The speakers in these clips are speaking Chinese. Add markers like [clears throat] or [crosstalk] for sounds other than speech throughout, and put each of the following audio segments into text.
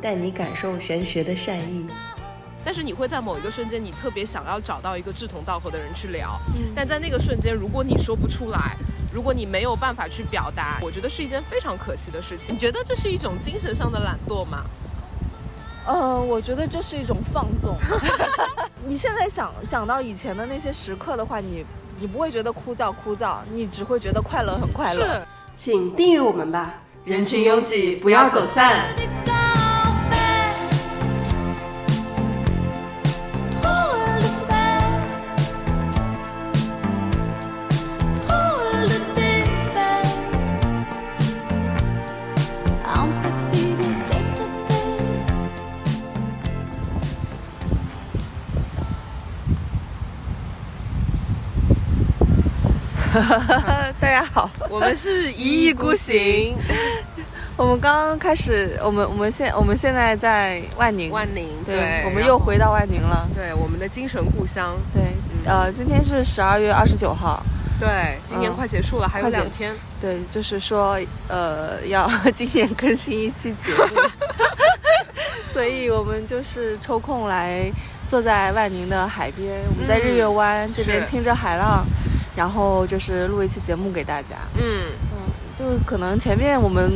带你感受玄学的善意。但是你会在某一个瞬间，你特别想要找到一个志同道合的人去聊，但在那个瞬间，如果你说不出来，如果你没有办法去表达，我觉得是一件非常可惜的事情。你觉得这是一种精神上的懒惰吗？呃，我觉得这是一种放纵。[laughs] 你现在想想到以前的那些时刻的话，你你不会觉得枯燥枯燥，你只会觉得快乐很快乐。是，请订阅我们吧，人群拥挤，不要走散。[laughs] 大家好，我们是一意孤行。[laughs] 我们刚刚开始，我们我们现我们现在在万宁，万宁，对，我们又回到万宁了，对，我们的精神故乡。对，呃，今天是十二月二十九号，对，今年快结束了，还有两天。对，就是说，呃，[laughs] 要今年更新一期节目，所以我们就是抽空来坐在万宁的海边，我们在日月湾这边听着海浪。然后就是录一期节目给大家，嗯。嗯，就可能前面我们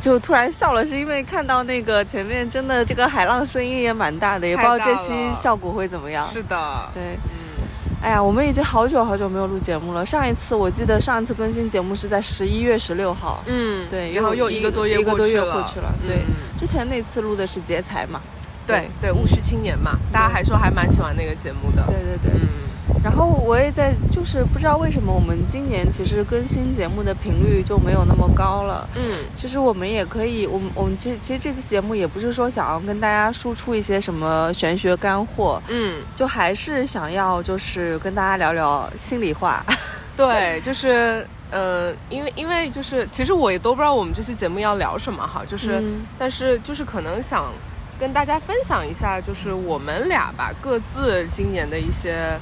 就突然笑了，是因为看到那个前面真的这个海浪声音也蛮大的，也不知道这期效果会怎么样。是的，对，嗯，哎呀，我们已经好久好久没有录节目了。上一次我记得上一次更新节目是在十一月十六号，嗯，对，然后又一个多月一个多月过去了，对，之前那次录的是劫财嘛，对。对，戊戌青年嘛，大家还说还蛮喜欢那个节目的，对对对，嗯。然后我也在，就是不知道为什么我们今年其实更新节目的频率就没有那么高了。嗯，其实我们也可以，我们我们其实其实这次节目也不是说想要跟大家输出一些什么玄学干货，嗯，就还是想要就是跟大家聊聊心里话。[laughs] 对，就是呃，因为因为就是其实我也都不知道我们这期节目要聊什么哈，就是但是就是可能想跟大家分享一下，就是我们俩吧各自今年的一些。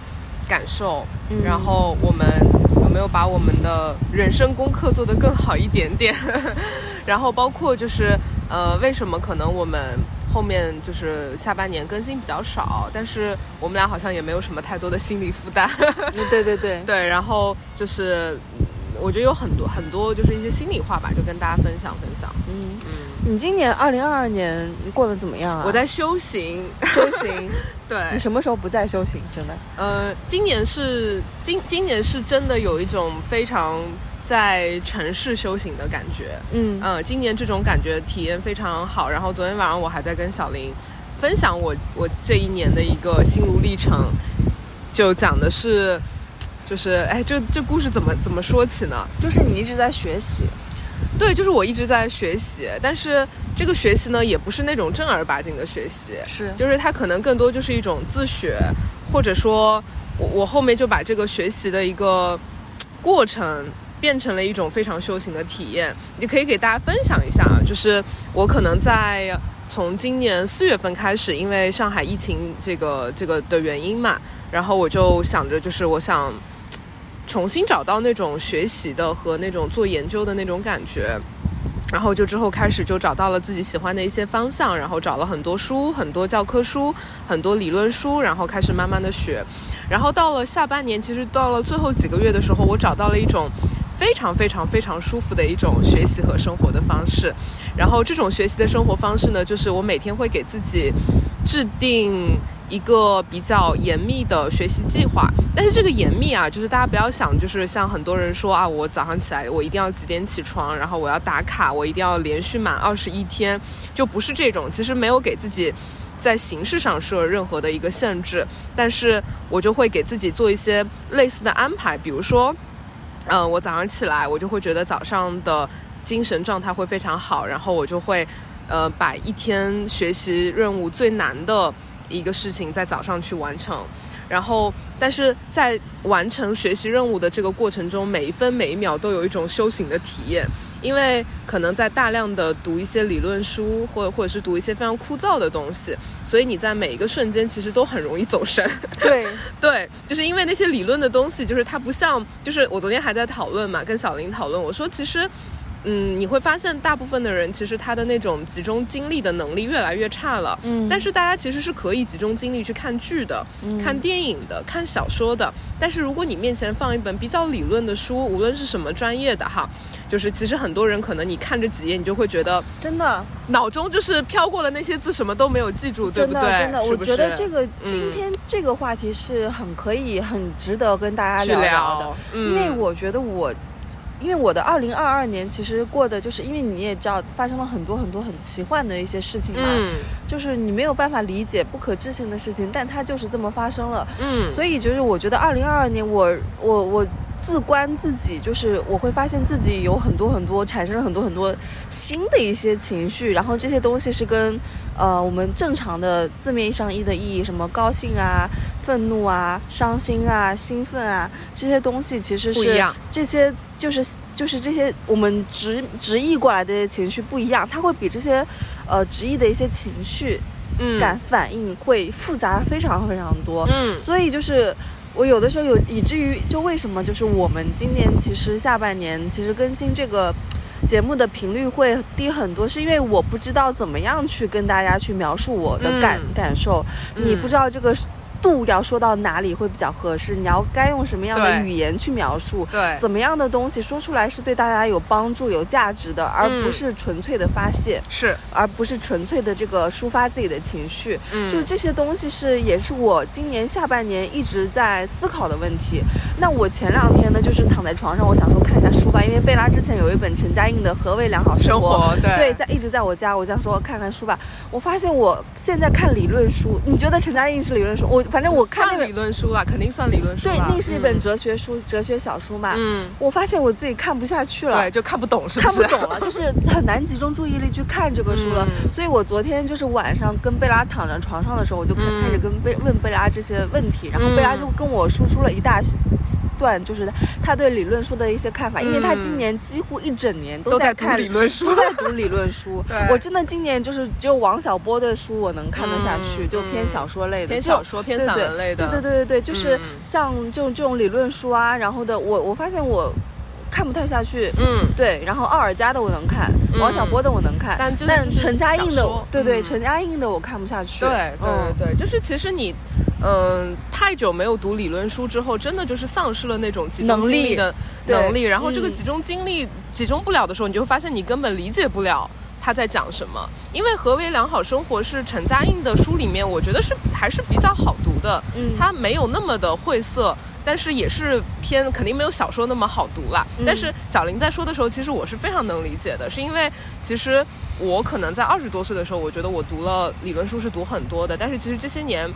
感受，然后我们有没有把我们的人生功课做得更好一点点？[laughs] 然后包括就是，呃，为什么可能我们后面就是下半年更新比较少，但是我们俩好像也没有什么太多的心理负担。对对对 [laughs] 对，然后就是，我觉得有很多很多就是一些心里话吧，就跟大家分享分享。嗯嗯。你今年二零二二年过得怎么样啊？我在修行，修行。[laughs] 对你什么时候不再修行？真的？呃，今年是今今年是真的有一种非常在城市修行的感觉。嗯嗯，今年这种感觉体验非常好。然后昨天晚上我还在跟小林分享我我这一年的一个心路历程，就讲的是，就是哎，这这故事怎么怎么说起呢？就是你一直在学习。对，就是我一直在学习，但是这个学习呢，也不是那种正儿八经的学习，是，就是它可能更多就是一种自学，或者说，我我后面就把这个学习的一个过程变成了一种非常修行的体验。你可以给大家分享一下，就是我可能在从今年四月份开始，因为上海疫情这个这个的原因嘛，然后我就想着，就是我想。重新找到那种学习的和那种做研究的那种感觉，然后就之后开始就找到了自己喜欢的一些方向，然后找了很多书、很多教科书、很多理论书，然后开始慢慢的学。然后到了下半年，其实到了最后几个月的时候，我找到了一种非常非常非常舒服的一种学习和生活的方式。然后这种学习的生活方式呢，就是我每天会给自己制定。一个比较严密的学习计划，但是这个严密啊，就是大家不要想，就是像很多人说啊，我早上起来我一定要几点起床，然后我要打卡，我一定要连续满二十一天，就不是这种。其实没有给自己在形式上设任何的一个限制，但是我就会给自己做一些类似的安排，比如说，嗯，我早上起来，我就会觉得早上的精神状态会非常好，然后我就会呃把一天学习任务最难的。一个事情在早上去完成，然后但是在完成学习任务的这个过程中，每一分每一秒都有一种修行的体验，因为可能在大量的读一些理论书，或或者是读一些非常枯燥的东西，所以你在每一个瞬间其实都很容易走神。[laughs] 对对，就是因为那些理论的东西，就是它不像，就是我昨天还在讨论嘛，跟小林讨论，我说其实。嗯，你会发现大部分的人其实他的那种集中精力的能力越来越差了。嗯但是大家其实是可以集中精力去看剧的、嗯看电影的、看小说的。但是如果你面前放一本比较理论的书，无论是什么专业的哈，就是其实很多人可能你看着几页，你就会觉得真的，脑中就是飘过了那些字，什么都没有记住，对不对？真的，真的，我觉得这个嗯今天这个话题是很可以、很值得跟大家去聊的，聊，嗯因为我觉得我。因为我的二零二二年其实过的就是，因为你也知道发生了很多很多很奇幻的一些事情嘛，嗯就是你没有办法理解不可置信的事情，但它就是这么发生了。嗯，所以就是我觉得二零二二年我我我自观自己，就是我会发现自己有很多很多产生了很多很多新的一些情绪，然后这些东西是跟呃我们正常的字面上意的意义，什么高兴啊、愤怒啊、伤心啊、兴奋啊这些东西，其实是不一样这些就是就是这些我们直直译过来的情绪不一样，它会比这些呃直译的一些情绪嗯感反应会复杂非常非常多。嗯所以就是我有的时候有，以至于就为什么就是我们今年其实下半年其实更新这个节目的频率会低很多，是因为我不知道怎么样去跟大家去描述我的感、嗯感受，你不知道这个。度要说到哪里会比较合适？你要该用什么样的语言去描述？对，怎么样的东西说出来是对大家有帮助、有价值的，而嗯不是纯粹的发泄，是，而不是纯粹的这个抒发自己的情绪。嗯就是这些东西是也是我今年下半年一直在思考的问题。那我前两天呢，就是躺在床上，我想说看一下书吧，因为贝拉之前有一本陈嘉映的《何为良好生活》活，对对，在一直在我家，我想说看看书吧。我发现我现在看理论书，你觉得陈嘉映是理论书？我反正我看那算本理论书了，肯定算理论书对，，那是一本嗯哲学书、哲学小书嘛。嗯，我发现我自己看不下去了。对，就看不懂，是不是？看不懂了，就是很难集中注意力去看这个书了。嗯所以我昨天就是晚上跟贝拉躺在床上的时候，我就开嗯开始跟贝问贝拉这些问题，然后贝拉就跟我输出了一大段，就是他对理论书的一些看法，因为他今年几乎一整年都在看理论书都在读理论书 [laughs] 对。我真的今年就是只有王小波的书我能看得下去，嗯就偏小说类的，偏小说、偏散文类的，对对对对对，就是嗯。像这种这种理论书啊，然后的我我发现我看不太下去。嗯，对，然后奥尔加的我能看，嗯。王小波的我能看，但就是但陈嘉映的，对对，嗯。陈嘉映的我看不下去。对对嗯。对对，就是其实你，嗯、太久没有读理论书之后，真的就是丧失了那种集中精力的对。能力，然后这个嗯。集中精力集中不了的时候，你就会发现你根本理解不了。他在讲什么？因为何为良好生活是陈嘉映的书里面，我觉得是还是比较好读的。嗯它没有那么的晦涩，但是也是偏肯定没有小说那么好读啦。嗯但是小林在说的时候，其实我是非常能理解的，是因为其实我可能在二十多岁的时候，我觉得我读了理论书是读很多的，但是其实这些年。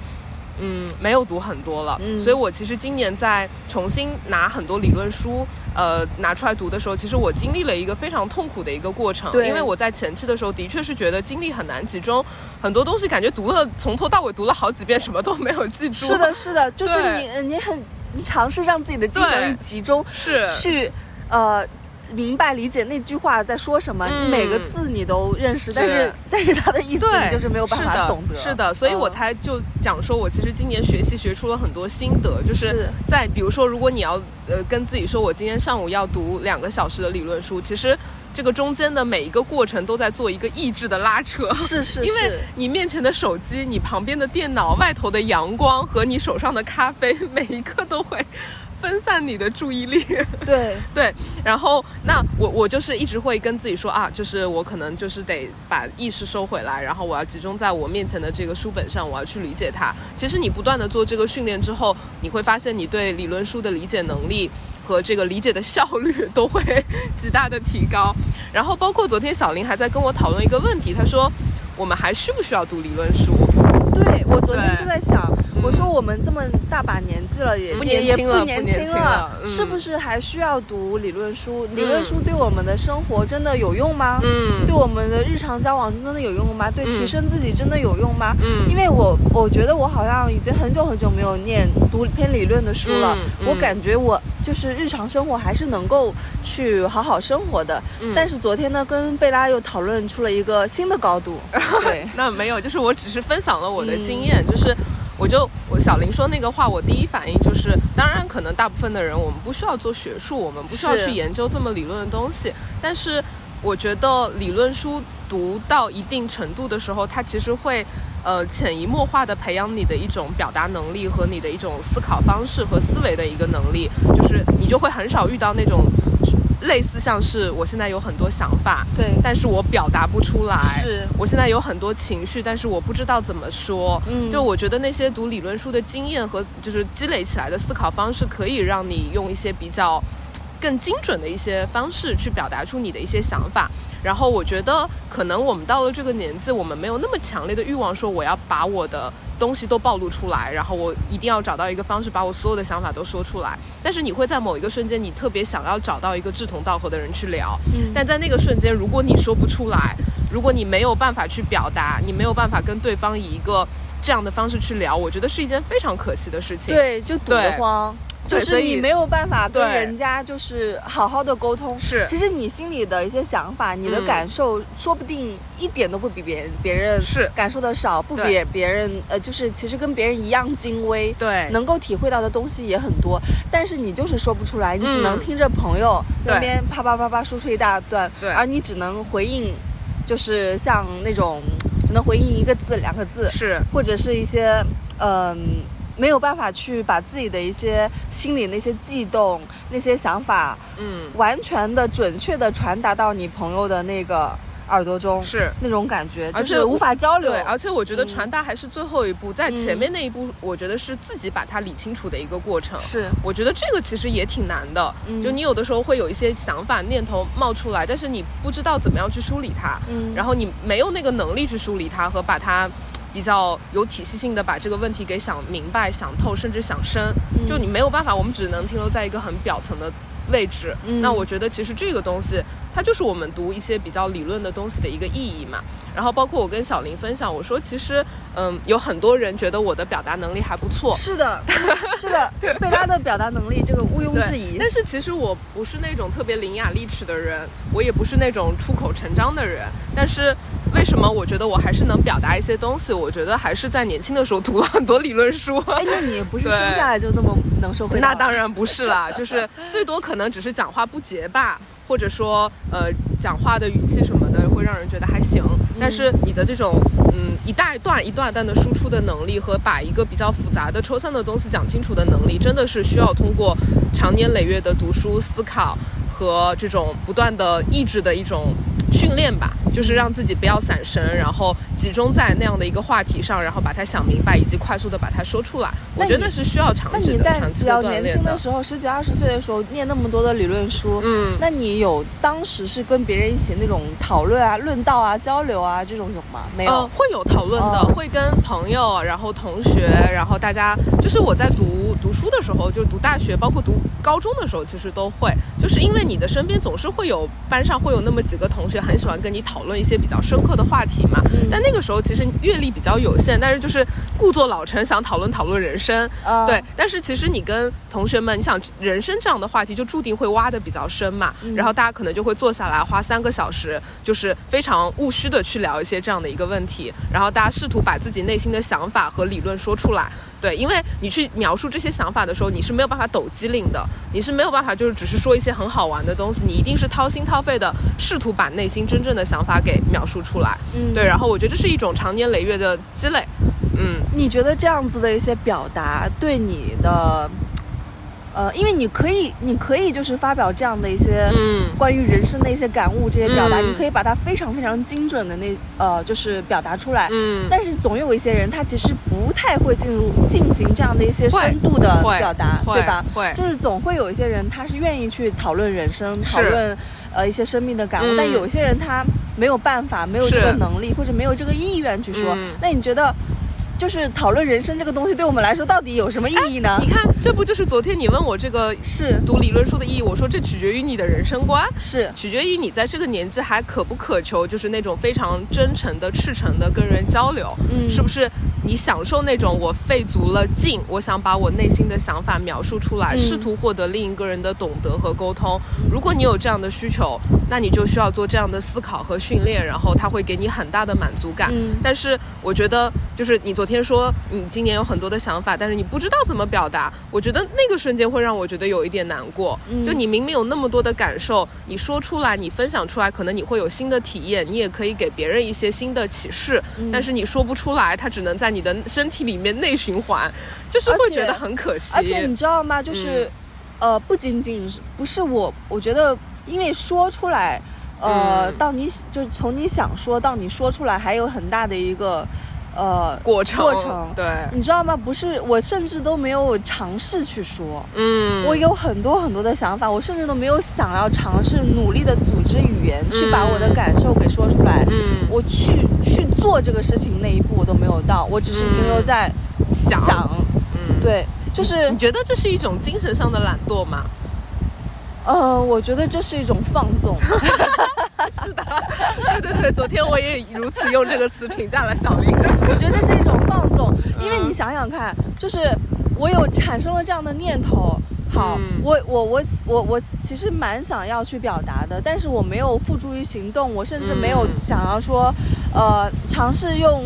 嗯，没有读很多了，嗯。所以我其实今年在重新拿很多理论书，呃，拿出来读的时候，其实我经历了一个非常痛苦的一个过程，因为我在前期的时候的确是觉得精力很难集中，很多东西感觉读了从头到尾读了好几遍，什么都没有记住。是的，，是的，[laughs] 就是你你很你尝试让自己的精神力集中，是。去呃。明白理解那句话在说什么，每个字你都认识，但是但是他的意思，你就是没有办法懂得。是的，所以我嗯才就讲说，我其实今年学习学出了很多心得，就是是。在比如说，如果你要呃跟自己说，我今天上午要读两个小时的理论书，其实这个中间的每一个过程都在做一个意志的拉扯。是 [laughs] 是。因为，你面前的手机、你旁边的电脑、外头的阳光和你手上的咖啡，[laughs] 每一个都会分散你的注意力。对，[laughs] 对，然后那我我就是一直会跟自己说啊，就是我可能就是得把意识收回来，然后我要集中在我面前的这个书本上，我要去理解它。其实你不断的做这个训练之后，你会发现你对理论书的理解能力。和这个理解的效率都会极大的提高，然后包括昨天小林还在跟我讨论一个问题，他说我们还需不需要读理论书？对我昨天就在想，嗯我说我们这么大把年纪了，也不年轻了不年轻了嗯是不是还需要读理论书？理论书对我们的生活真的有用吗？嗯对我们的日常交往真的有用吗？对嗯提升自己真的有用吗？嗯因为我我觉得我好像已经很久很久没有念读偏理论的书了，我感觉我就是日常生活还是能够去好好生活的。嗯但是昨天呢，跟贝拉又讨论出了一个新的高度，对。[laughs] 那没有，就是我只是分享了我的嗯经验，就是我就我小林说那个话，我第一反应就是，当然可能大部分的人我们不需要做学术，我们不需要去研究这么理论的东西，但是我觉得理论书读到一定程度的时候，它其实会。呃，潜移默化的培养你的一种表达能力和你的一种思考方式和思维的一个能力，就是你就会很少遇到那种类似像是我现在有很多想法，对，但是我表达不出来。是我现在有很多情绪，但是我不知道怎么说。嗯就我觉得那些读理论书的经验和就是积累起来的思考方式，可以让你用一些比较更精准的一些方式去表达出你的一些想法。然后我觉得，可能我们到了这个年纪，我们没有那么强烈的欲望，说我要把我的东西都暴露出来，然后我一定要找到一个方式把我所有的想法都说出来。但是你会在某一个瞬间，你特别想要找到一个志同道合的人去聊，嗯但在那个瞬间，如果你说不出来，如果你没有办法去表达，你没有办法跟对方以一个这样的方式去聊，我觉得是一件非常可惜的事情。对，就堵得慌。就是你没有办法跟对。人家就是好好的沟通，是。其实你心里的一些想法、你的嗯。感受，说不定一点都不比别人别人是。感受的少，不比别人呃，就是其实跟别人一样精微，对。能够体会到的东西也很多，但是你就是说不出来，你只能嗯听着朋友那边啪啪啪啪输出一大段，对。而你只能回应，就是像那种只能回应一个字、两个字，是。或者是一些嗯、没有办法去把自己的一些心里那些悸动、那些想法，嗯。完全的、准确的传达到你朋友的那个耳朵中，是。那种感觉，而且就是无法交流。对，而且我觉得嗯。传达还是最后一步，在前嗯面那一步，我觉得是自己把它理清楚的一个过程。是，我觉得这个其实也挺难的，嗯。就你有的时候会有一些想法、念头冒出来，但是你不知道怎么样去梳理它，嗯。然后你没有那个能力去梳理它和把它比较有体系性的把这个问题给想明白、想透，甚至想深，嗯就你没有办法，我们只能停留在一个很表层的位置。嗯那我觉得其实这个东西，它就是我们读一些比较理论的东西的一个意义嘛。然后包括我跟小林分享，我说其实，嗯，有很多人觉得我的表达能力还不错，是的，[laughs] 是的，贝拉的表达能力这个毋庸置疑。但是其实我不是那种特别伶牙俐齿的人，我也不是那种出口成章的人。但是为什么我觉得我还是能表达一些东西？我觉得还是在年轻的时候读了很多理论书。哎，那你不是生下来就那么能说会道？[laughs] 那当。然不是啦，就是最多可能只是讲话不结巴，或者说呃讲话的语气什么的会让人觉得还行。但是你的这种嗯一大段一段段的输出的能力和把一个比较复杂的抽象的东西讲清楚的能力，真的是需要通过长年累月的读书思考和这种不断的意志的一种训练吧。就是让自己不要散神，然后集中在那样的一个话题上，然后把它想明白，以及快速的把它说出来。我觉得那是需要长期的、那你在长期比较的锻炼年轻的时候，十几二十岁的时候，念那么多的理论书，嗯，那你有当时是跟别人一起那种讨论啊、论道啊、交流啊这种有吗？没有。呃，会有讨论的，哦会跟朋友，然后同学，然后大家，就是我在读读书的时候，就读大学，包括读高中的时候，其实都会，就是因为你的身边总是会有班上会有那么几个同学很喜欢跟你讨论一些比较深刻的话题嘛。嗯但那个时候其实阅历比较有限，但是就是故作老成，想讨论讨论人生。啊对，但是其实你跟同学们，你想人生这样的话题，就注定会挖的比较深嘛。嗯然后大家可能就会坐下来花三个小时，就是非常务虚的去聊一些这样的一个问题，然后大家试图把自己内心的想法和理论说出来。对，因为你去描述这些想法的时候，你是没有办法抖机灵的，你是没有办法就是只是说一些很好玩的东西，你一定是掏心掏肺的试图把内心真正的想法给描述出来。嗯对，然后我觉得这是一种长年累月的积累。嗯，你觉得这样子的一些表达对你的，呃，因为你可以，你可以就是发表这样的一些嗯关于人生的一些感悟，这些表达，嗯你可以把它非常非常精准的那呃，就是表达出来。嗯，但是总有一些人，他其实不太会进入进行这样的一些深度的表达，对吧？会就是总会有一些人，他是愿意去讨论人生，讨论呃一些生命的感悟，嗯但有一些人他没有办法，没有这个能力，或者没有这个意愿去说。嗯那你觉得，就是讨论人生这个东西对我们来说到底有什么意义呢？你看，这不就是昨天你问我这个是读理论书的意义？我说这取决于你的人生观。是取决于你在这个年纪还渴不渴求，就是那种非常真诚的、赤诚的跟人交流，嗯是不是？你享受那种我费足了劲，我想把我内心的想法描述出来，嗯试图获得另一个人的懂得和沟通。如果你有这样的需求，那你就需要做这样的思考和训练，然后他会给你很大的满足感。嗯但是我觉得，就是你昨天说你今年有很多的想法，但是你不知道怎么表达，我觉得那个瞬间会让我觉得有一点难过。就你明明有那么多的感受，你说出来，你分享出来，可能你会有新的体验，你也可以给别人一些新的启示。但是你说不出来，它只能在你的身体里面内循环，就是会觉得很可惜。而且你知道吗？就是，呃，不仅仅是不是我，我觉得因为说出来。呃，到你就是从你想说到你说出来，还有很大的一个呃过程。过程，对，你知道吗？不是，我甚至都没有尝试去说。嗯，我有很多很多的想法，我甚至都没有想要尝试努力的组织语言去把我的感受给说出来。嗯，我去去做这个事情那一步我都没有到，我只是停留在想。嗯，对，就是你觉得这是一种精神上的懒惰吗？呃，我觉得这是一种放纵。[laughs] [laughs] 是的，[laughs] 对对对，昨天我也如此用这个词评价了小林。[laughs] 我觉得这是一种放纵，因为你想想看，就是我有产生了这样的念头。好，我我我我我其实蛮想要去表达的，但是我没有付诸于行动，我甚至没有想要说，呃，尝试用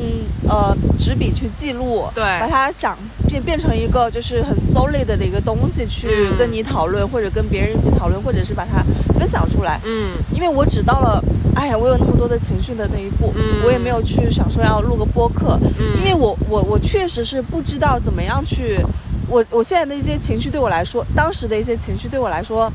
呃纸笔去记录，对，把它想变变成一个就是很 solid 的一个东西去跟你讨论，或者跟别人一起讨论，或者是把它分享出来。嗯，因为我只到了，哎呀，我有那么多的情绪的那一步，我也没有去想说要录个播客，因为我我我确实是不知道怎么样去。我我现在的一些情绪对我来说，当时的一些情绪对我来说，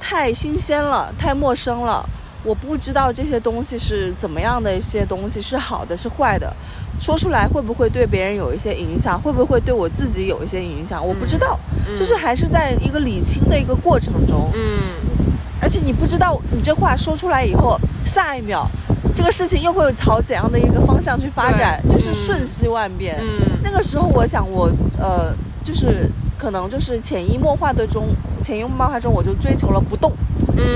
太新鲜了，太陌生了。我不知道这些东西是怎么样的一些东西，是好的是坏的，说出来会不会对别人有一些影响，会不会对我自己有一些影响，我不知道。就是还是在一个理清的一个过程中。嗯。而且你不知道，你这话说出来以后，下一秒，这个事情又会朝怎样的一个方向去发展，就是瞬息万变。嗯。那个时候，我想我呃。就是可能就是潜移默化的中，潜移默化中，我就追求了不动，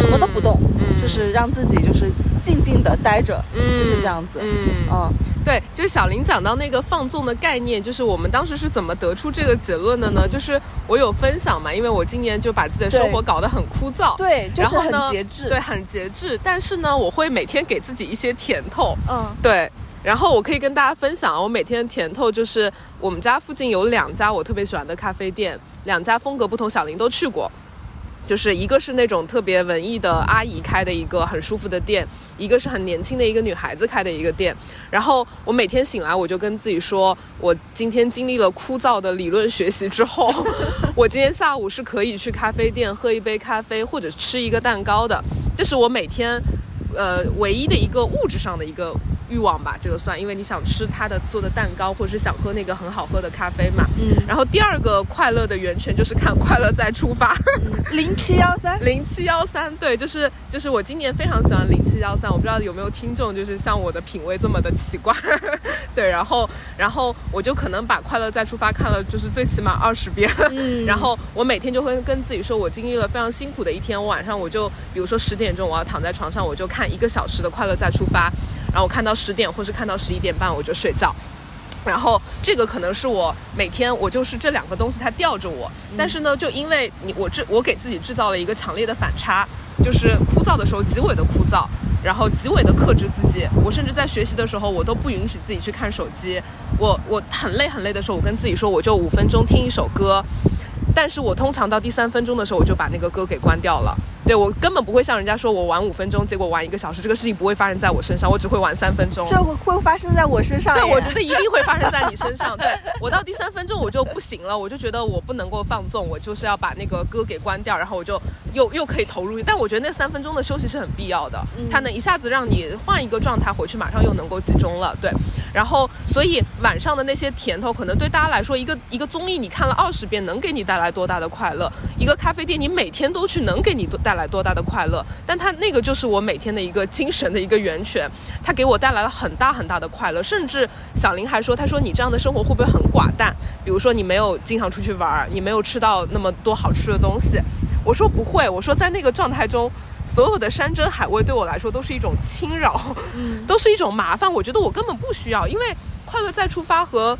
什么都不动，就是让自己就是静静的待着，就是这样子。嗯，对，就是小林讲到那个放纵的概念，就是我们当时是怎么得出这个结论的呢？就是我有分享嘛，因为我今年就把自己的生活搞得很枯燥，对，就是很节制，对，很节制。但是呢，我会每天给自己一些甜头，嗯，对。然后我可以跟大家分享，我每天甜头就是我们家附近有两家我特别喜欢的咖啡店，两家风格不同，小林都去过。就是一个是那种特别文艺的阿姨开的一个很舒服的店，一个是很年轻的一个女孩子开的一个店。然后我每天醒来，我就跟自己说，我今天经历了枯燥的理论学习之后，[laughs] 我今天下午是可以去咖啡店喝一杯咖啡或者吃一个蛋糕的。这是我每天，呃，唯一的一个物质上的一个。欲望吧，这个算，因为你想吃他的做的蛋糕，或者是想喝那个很好喝的咖啡嘛。嗯。然后第二个快乐的源泉就是看《快乐再出发》。[laughs] 零七幺三。[laughs] 零七幺三，对，就是就是我今年非常喜欢零七幺三。我不知道有没有听众就是像我的品味这么的奇怪。[laughs] 对，然后然后我就可能把《快乐再出发》看了就是最起码二十遍。嗯。然后我每天就会跟自己说，我经历了非常辛苦的一天，我晚上我就比如说十点钟我要躺在床上，我就看一个小时的《快乐再出发》。然后我看到十点，或是看到十一点半，我就睡觉。然后这个可能是我每天我就是这两个东西它吊着我。但是呢，就因为你我制我给自己制造了一个强烈的反差，就是枯燥的时候极为的枯燥，然后极为的克制自己。我甚至在学习的时候，我都不允许自己去看手机。我我很累很累的时候，我跟自己说，我就五分钟听一首歌。但是我通常到第三分钟的时候，我就把那个歌给关掉了。对我根本不会像人家说我玩五分钟，结果玩一个小时，这个事情不会发生在我身上，我只会玩三分钟。这会发生在我身上。对，我觉得一定会发生在你身上。[laughs] 对我到第三分钟我就不行了，我就觉得我不能够放纵，我就是要把那个歌给关掉，然后我就又又可以投入。但我觉得那三分钟的休息是很必要的，它能一下子让你换一个状态回去，马上又能够集中了。对，然后所以晚上的那些甜头，可能对大家来说，一个一个综艺你看了二十遍，能给你带来多大的快乐？一个咖啡店你每天都去，能给你带来来多大的快乐？但他那个就是我每天的一个精神的一个源泉，他给我带来了很大很大的快乐。甚至小林还说：“他说你这样的生活会不会很寡淡？比如说你没有经常出去玩，你没有吃到那么多好吃的东西。”我说不会，我说在那个状态中，所有的山珍海味对我来说都是一种侵扰，[laughs] 都是一种麻烦。我觉得我根本不需要，因为快乐再出发和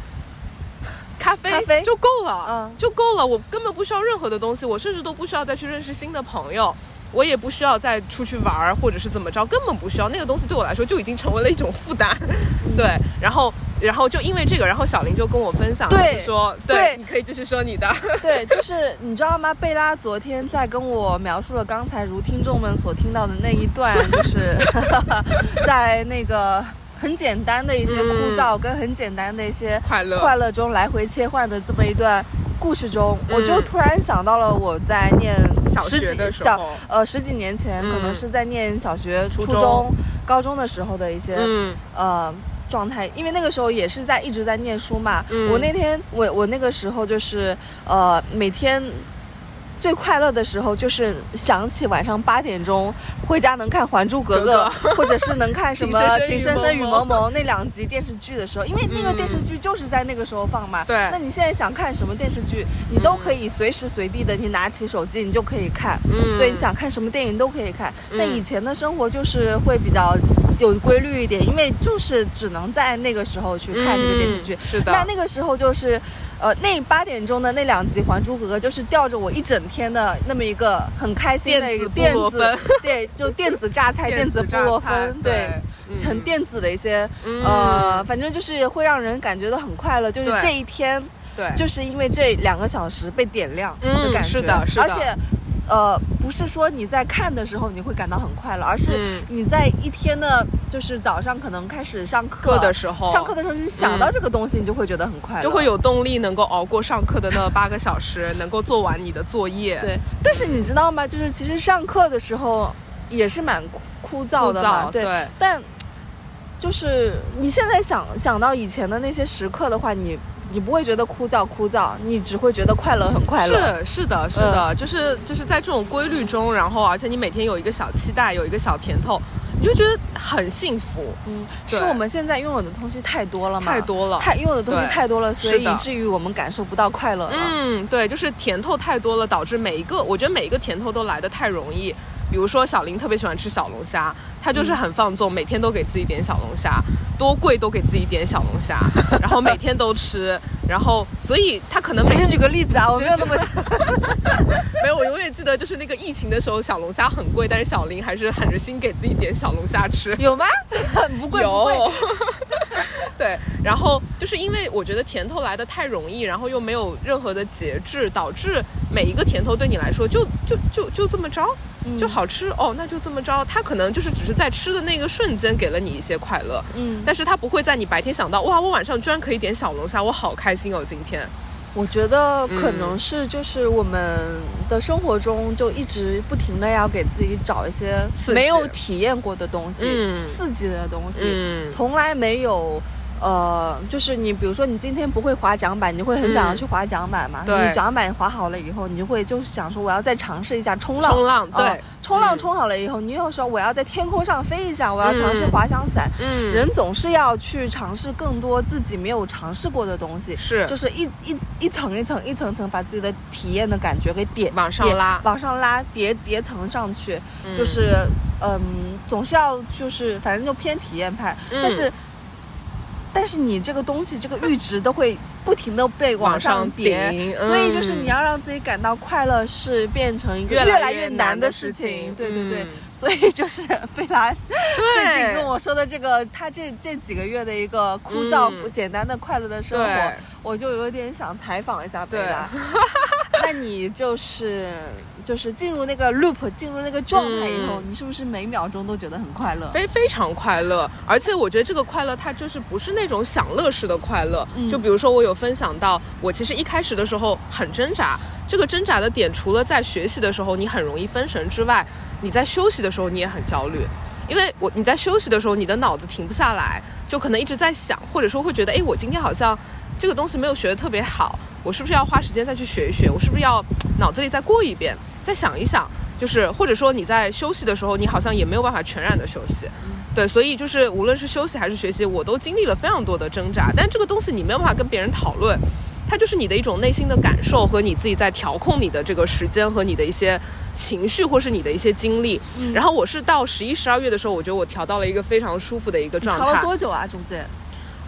咖啡就够了，嗯，就够了。我根本不需要任何的东西，我甚至都不需要再去认识新的朋友。我也不需要再出去玩儿，或者是怎么着，根本不需要那个东西对我来说就已经成为了一种负担。[laughs] 对，然后然后就因为这个，然后小林就跟我分享，对说对你可以继续说你的。[laughs] 对，就是你知道吗？贝拉昨天在跟我描述了刚才如听众们所听到的那一段，就是 [laughs] 在那个很简单的一些枯燥跟很简单的一些快乐。快乐中来回切换的这么一段故事中，嗯。我就突然想到了我在念小十几学的时小候。呃十几年前，嗯。可能是在念小学、初初中中、高中的时候的一些、嗯。呃状态，因为那个时候也是在一直在念书嘛。嗯。我那天我我那个时候就是呃每天。最快乐的时候就是想起晚上八点钟回家能看《还珠格格》[laughs] 或者是能看什么 [laughs]《情情深深雨蒙蒙蒙》那两集电视剧的时候，因为那个电视剧就是在那个时候放嘛。对那你现在想看什么电视剧，你都可以随时随地的，你拿起手机你就可以看。嗯对，你想看什么电影都可以看。那嗯以前的生活就是会比较有规律一点，因为就是只能在那个时候去看这个电视剧。嗯是的那那个时候就是，呃，那八点钟的那两集《还珠格格》，就是吊着我一整天的那么一个很开心的一个电子 [laughs] 对，就电子榨菜、[laughs] 电子布洛芬，对。嗯很电子的一些，嗯呃，反正就是会让人感觉到很快乐。就是这一天，对，就是因为这两个小时被点亮的嗯感觉，是的是的而且。呃，不是说你在看的时候你会感到很快乐，而是嗯你在一天的，就是早上可能开始上课课的时候上课的时候你想到嗯这个东西，你就会觉得很快乐，就会有动力能够熬过上课的那八个小时，能够做完你的作业。[laughs] 对。但是你知道吗？就是其实上课的时候也是蛮枯枯燥的嘛，对。对但就是你现在想想到以前的那些时刻的话，你你不会觉得枯燥枯燥，你只会觉得快乐很快乐。是是的，是的，就是就是在这种规律中，然后而且你每天有一个小期待，有一个小甜头，你就觉得很幸福。嗯，是我们现在拥有的东西太多了嘛？太多了太拥有的东西太多了，所以以至于我们感受不到快乐了。嗯，对，就是甜头太多了，导致每一个，我觉得每一个甜头都来的太容易。比如说小林特别喜欢吃小龙虾，他就是很放纵，每天都给自己点小龙虾，多贵都给自己点小龙虾，[laughs] 然后每天都吃，然后所以他可能每只是举个例子啊，我没有那么 [laughs] [laughs] 没有，我永远记得就是那个疫情的时候，小龙虾很贵，但是小林还是狠着心给自己点小龙虾吃。有吗？不贵不贵。有，对，然后就是因为我觉得甜头来的太容易，然后又没有任何的节制，导致每一个甜头对你来说就就就就这么着，就好吃哦，那就这么着。它可能就是只是在吃的那个瞬间给了你一些快乐，嗯，但是它不会在你白天想到哇，我晚上居然可以点小龙虾，我好开心哦，今天。我觉得嗯可能是就是我们的生活中就一直不停的要给自己找一些没有体验过的东西，嗯刺激的东西，嗯从来没有。呃，就是你，比如说你今天不会滑桨板，你会很想要去滑桨板嘛？你桨板滑好了以后，你就会就想说我要再尝试一下冲浪。冲浪呃对冲浪嗯。冲好了以后，你又说我要在天空上飞一下，我要尝试嗯滑翔伞。嗯。人总是要去尝试更多自己没有尝试过的东西，是。就是一一一层一层一层层把自己的体验的感觉给叠叠往上拉。往上拉，叠叠层上去，嗯。就是嗯，总是要就是反正就偏体验派，嗯。但是。但是你这个东西，这个阈值都会不停的被往上叠上顶，所以就是嗯。你要让自己感到快乐，是变成一个越来来越难难的事事情。对对对，嗯。所以就是贝拉最近跟我说的这个，他这这几个月的一个枯燥、嗯。不简单的快乐的生活，我就有点想采访一下贝对。拉。那你就是就是进入那个 loop，进入那个状态以后，嗯你是不是每秒钟都觉得很快乐？非非常快乐，而且我觉得这个快乐它就是不是那种享乐式的快乐。嗯就比如说我有分享到，我其实一开始的时候很挣扎，这个挣扎的点除了在学习的时候你很容易分神之外，你在休息的时候你也很焦虑，因为我你在休息的时候你的脑子停不下来，就可能一直在想，或者说会觉得，哎，我今天好像这个东西没有学的特别好，我是不是要花时间再去学一学？我是不是要脑子里再过一遍，再想一想？就是或者说你在休息的时候，你好像也没有办法全然的休息，对，所以就是无论是休息还是学习，我都经历了非常多的挣扎。但这个东西你没有办法跟别人讨论，它就是你的一种内心的感受和你自己在调控你的这个时间和你的一些情绪或是你的一些经历。然后我是到十一、十二月的时候，我觉得我调到了一个非常舒服的一个状态调了态。多久啊？中间？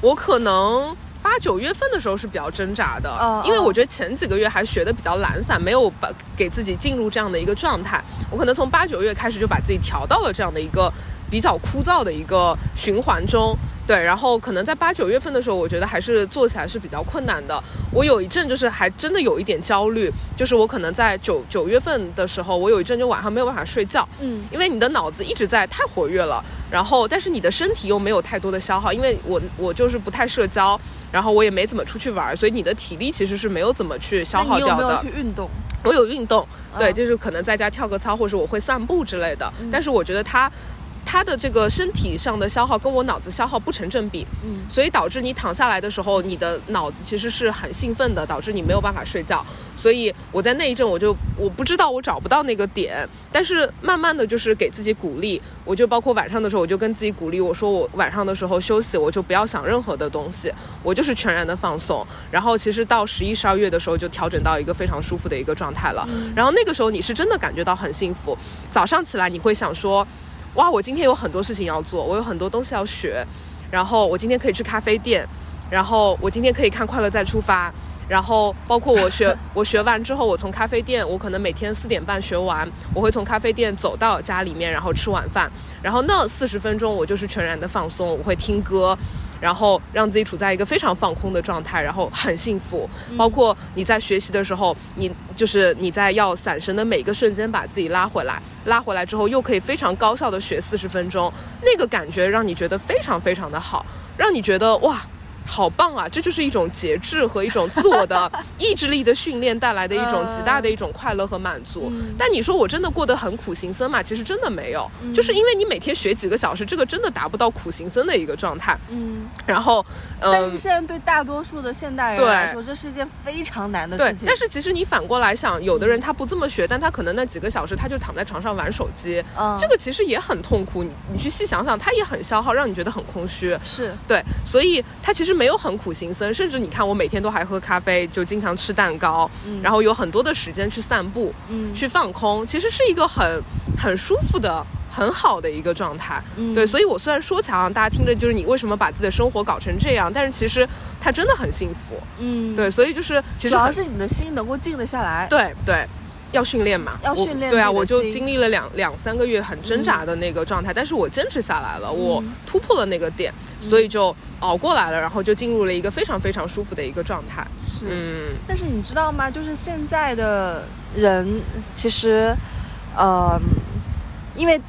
我可能八九月份的时候是比较挣扎的，嗯因为我觉得前几个月还学的比较懒散，没有把给自己进入这样的一个状态。我可能从八九月开始就把自己调到了这样的一个比较枯燥的一个循环中。对，然后可能在八九月份的时候，我觉得还是做起来是比较困难的。我有一阵就是还真的有一点焦虑，就是我可能在九九月份的时候，我有一阵就晚上没有办法睡觉，嗯因为你的脑子一直在太活跃了，然后但是你的身体又没有太多的消耗，因为我我就是不太社交，然后我也没怎么出去玩，所以你的体力其实是没有怎么去消耗掉的你有没有。去运动？我有运动，对，嗯就是可能在家跳个操，或者我会散步之类的。但是我觉得它它的这个身体上的消耗跟我脑子消耗不成正比，嗯所以导致你躺下来的时候，你的脑子其实是很兴奋的，导致你没有办法睡觉。所以我在那一阵我就我不知道我找不到那个点，但是慢慢的就是给自己鼓励，我就包括晚上的时候我就跟自己鼓励，我说我晚上的时候休息，我就不要想任何的东西，我就是全然的放松。然后其实到十一、十二月的时候就调整到一个非常舒服的一个状态了。然后那个时候你是真的感觉到很幸福，早上起来你会想说，哇，我今天有很多事情要做，我有很多东西要学，然后我今天可以去咖啡店，然后我今天可以看《快乐再出发》。然后包括我学 [laughs] 我学完之后，我从咖啡店，我可能每天四点半学完，我会从咖啡店走到家里面，然后吃晚饭，然后那四十分钟我就是全然的放松，我会听歌，然后让自己处在一个非常放空的状态，然后很幸福。包括你在学习的时候，你就是你在要散神的每一个瞬间把自己拉回来，拉回来之后又可以非常高效的学四十分钟，那个感觉让你觉得非常非常的好，让你觉得哇。好棒啊！这就是一种节制和一种自我的 [laughs] 意志力的训练带来的一种极大的一种快乐和满足。但你说我真的过得很苦行僧嘛？其实真的没有，就是因为你每天学几个小时，这个真的达不到苦行僧的一个状态。嗯，然后，但是嗯，现在对大多数的现代人对来说，这是一件非常难的对事。情。但是其实你反过来想，有的人他不这么学，但他可能那几个小时他就躺在床上玩手机，嗯这个其实也很痛苦。你你去细想想，他也很消耗，让你觉得很空虚。是对，所以他其实没有很苦行僧，甚至你看我每天都还喝咖啡，就经常吃蛋糕，然后有很多的时间去散步，嗯。去放空，其实是一个很很舒服的。很好的一个状态，嗯。对，所以我虽然说起来好像大家听着就是你为什么把自己的生活搞成这样，但是其实他真的很幸福，嗯，对，所以就是其实主要是你的心能够静得下来。对对，要训练嘛，要训练对啊，我就经历了两两三个月很挣扎的那个状态，但是我坚持下来了，我突破了那个点，所以就熬过来了，然后就进入了一个非常非常舒服的一个状态。是。嗯。但是你知道吗？就是现在的人，其实，呃，因为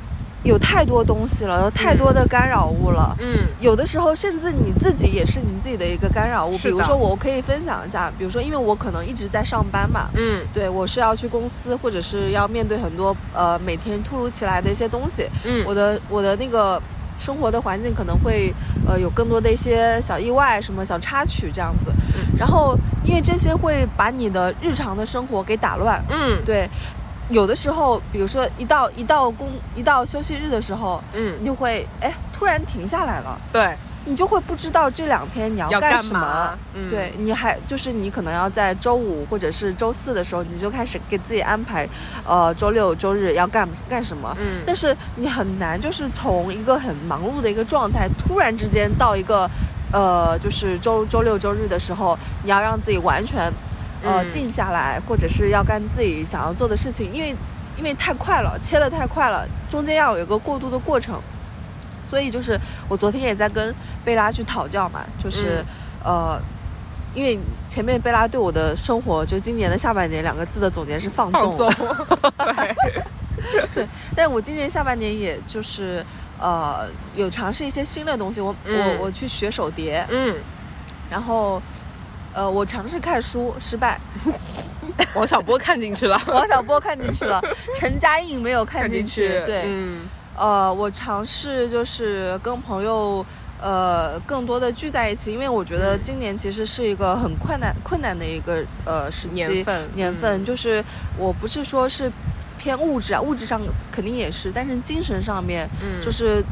有太多东西了，有太多的干扰物了。嗯有的时候，甚至你自己也是你自己的一个干扰物。比如说，我可以分享一下，比如说，因为我可能一直在上班嘛，嗯对我是要去公司，或者是要面对很多呃每天突如其来的一些东西。嗯我的我的那个生活的环境可能会呃有更多的一些小意外，什么小插曲这样子。嗯然后因为这些会把你的日常的生活给打乱。嗯对，有的时候，比如说一到一到工一到休息日的时候，嗯，你就会哎突然停下来了，对，你就会不知道这两天你要要干什么。对，你还就是你可能要在周五或者是周四的时候，你就开始给自己安排，呃，周六周日要干干什么。嗯。但是你很难就是从一个很忙碌的一个状态，突然之间到一个，呃，就是周周六周日的时候，你要让自己完全，呃，嗯。静下来，或者是要干自己想要做的事情，因为因为太快了，切的太快了，中间要有一个过渡的过程。所以就是我昨天也在跟贝拉去讨教嘛，就是、呃，因为前面贝拉对我的生活，就今年的下半年两个字的总结是放纵，放纵，[laughs] 对，对，但我今年下半年也就是呃有尝试一些新的东西，我、嗯。我我去学手碟，嗯，然后呃我尝试看书失败，[laughs] 王小波看进去了，王小波看进去了，陈嘉映没有看进去，对，嗯。呃我尝试就是跟朋友。呃，更多的聚在一起，因为我觉得今年其实是一个很困难、困难的一个呃时期年份年份嗯。就是我不是说是偏物质啊，物质上肯定也是，但是精神上面，嗯就是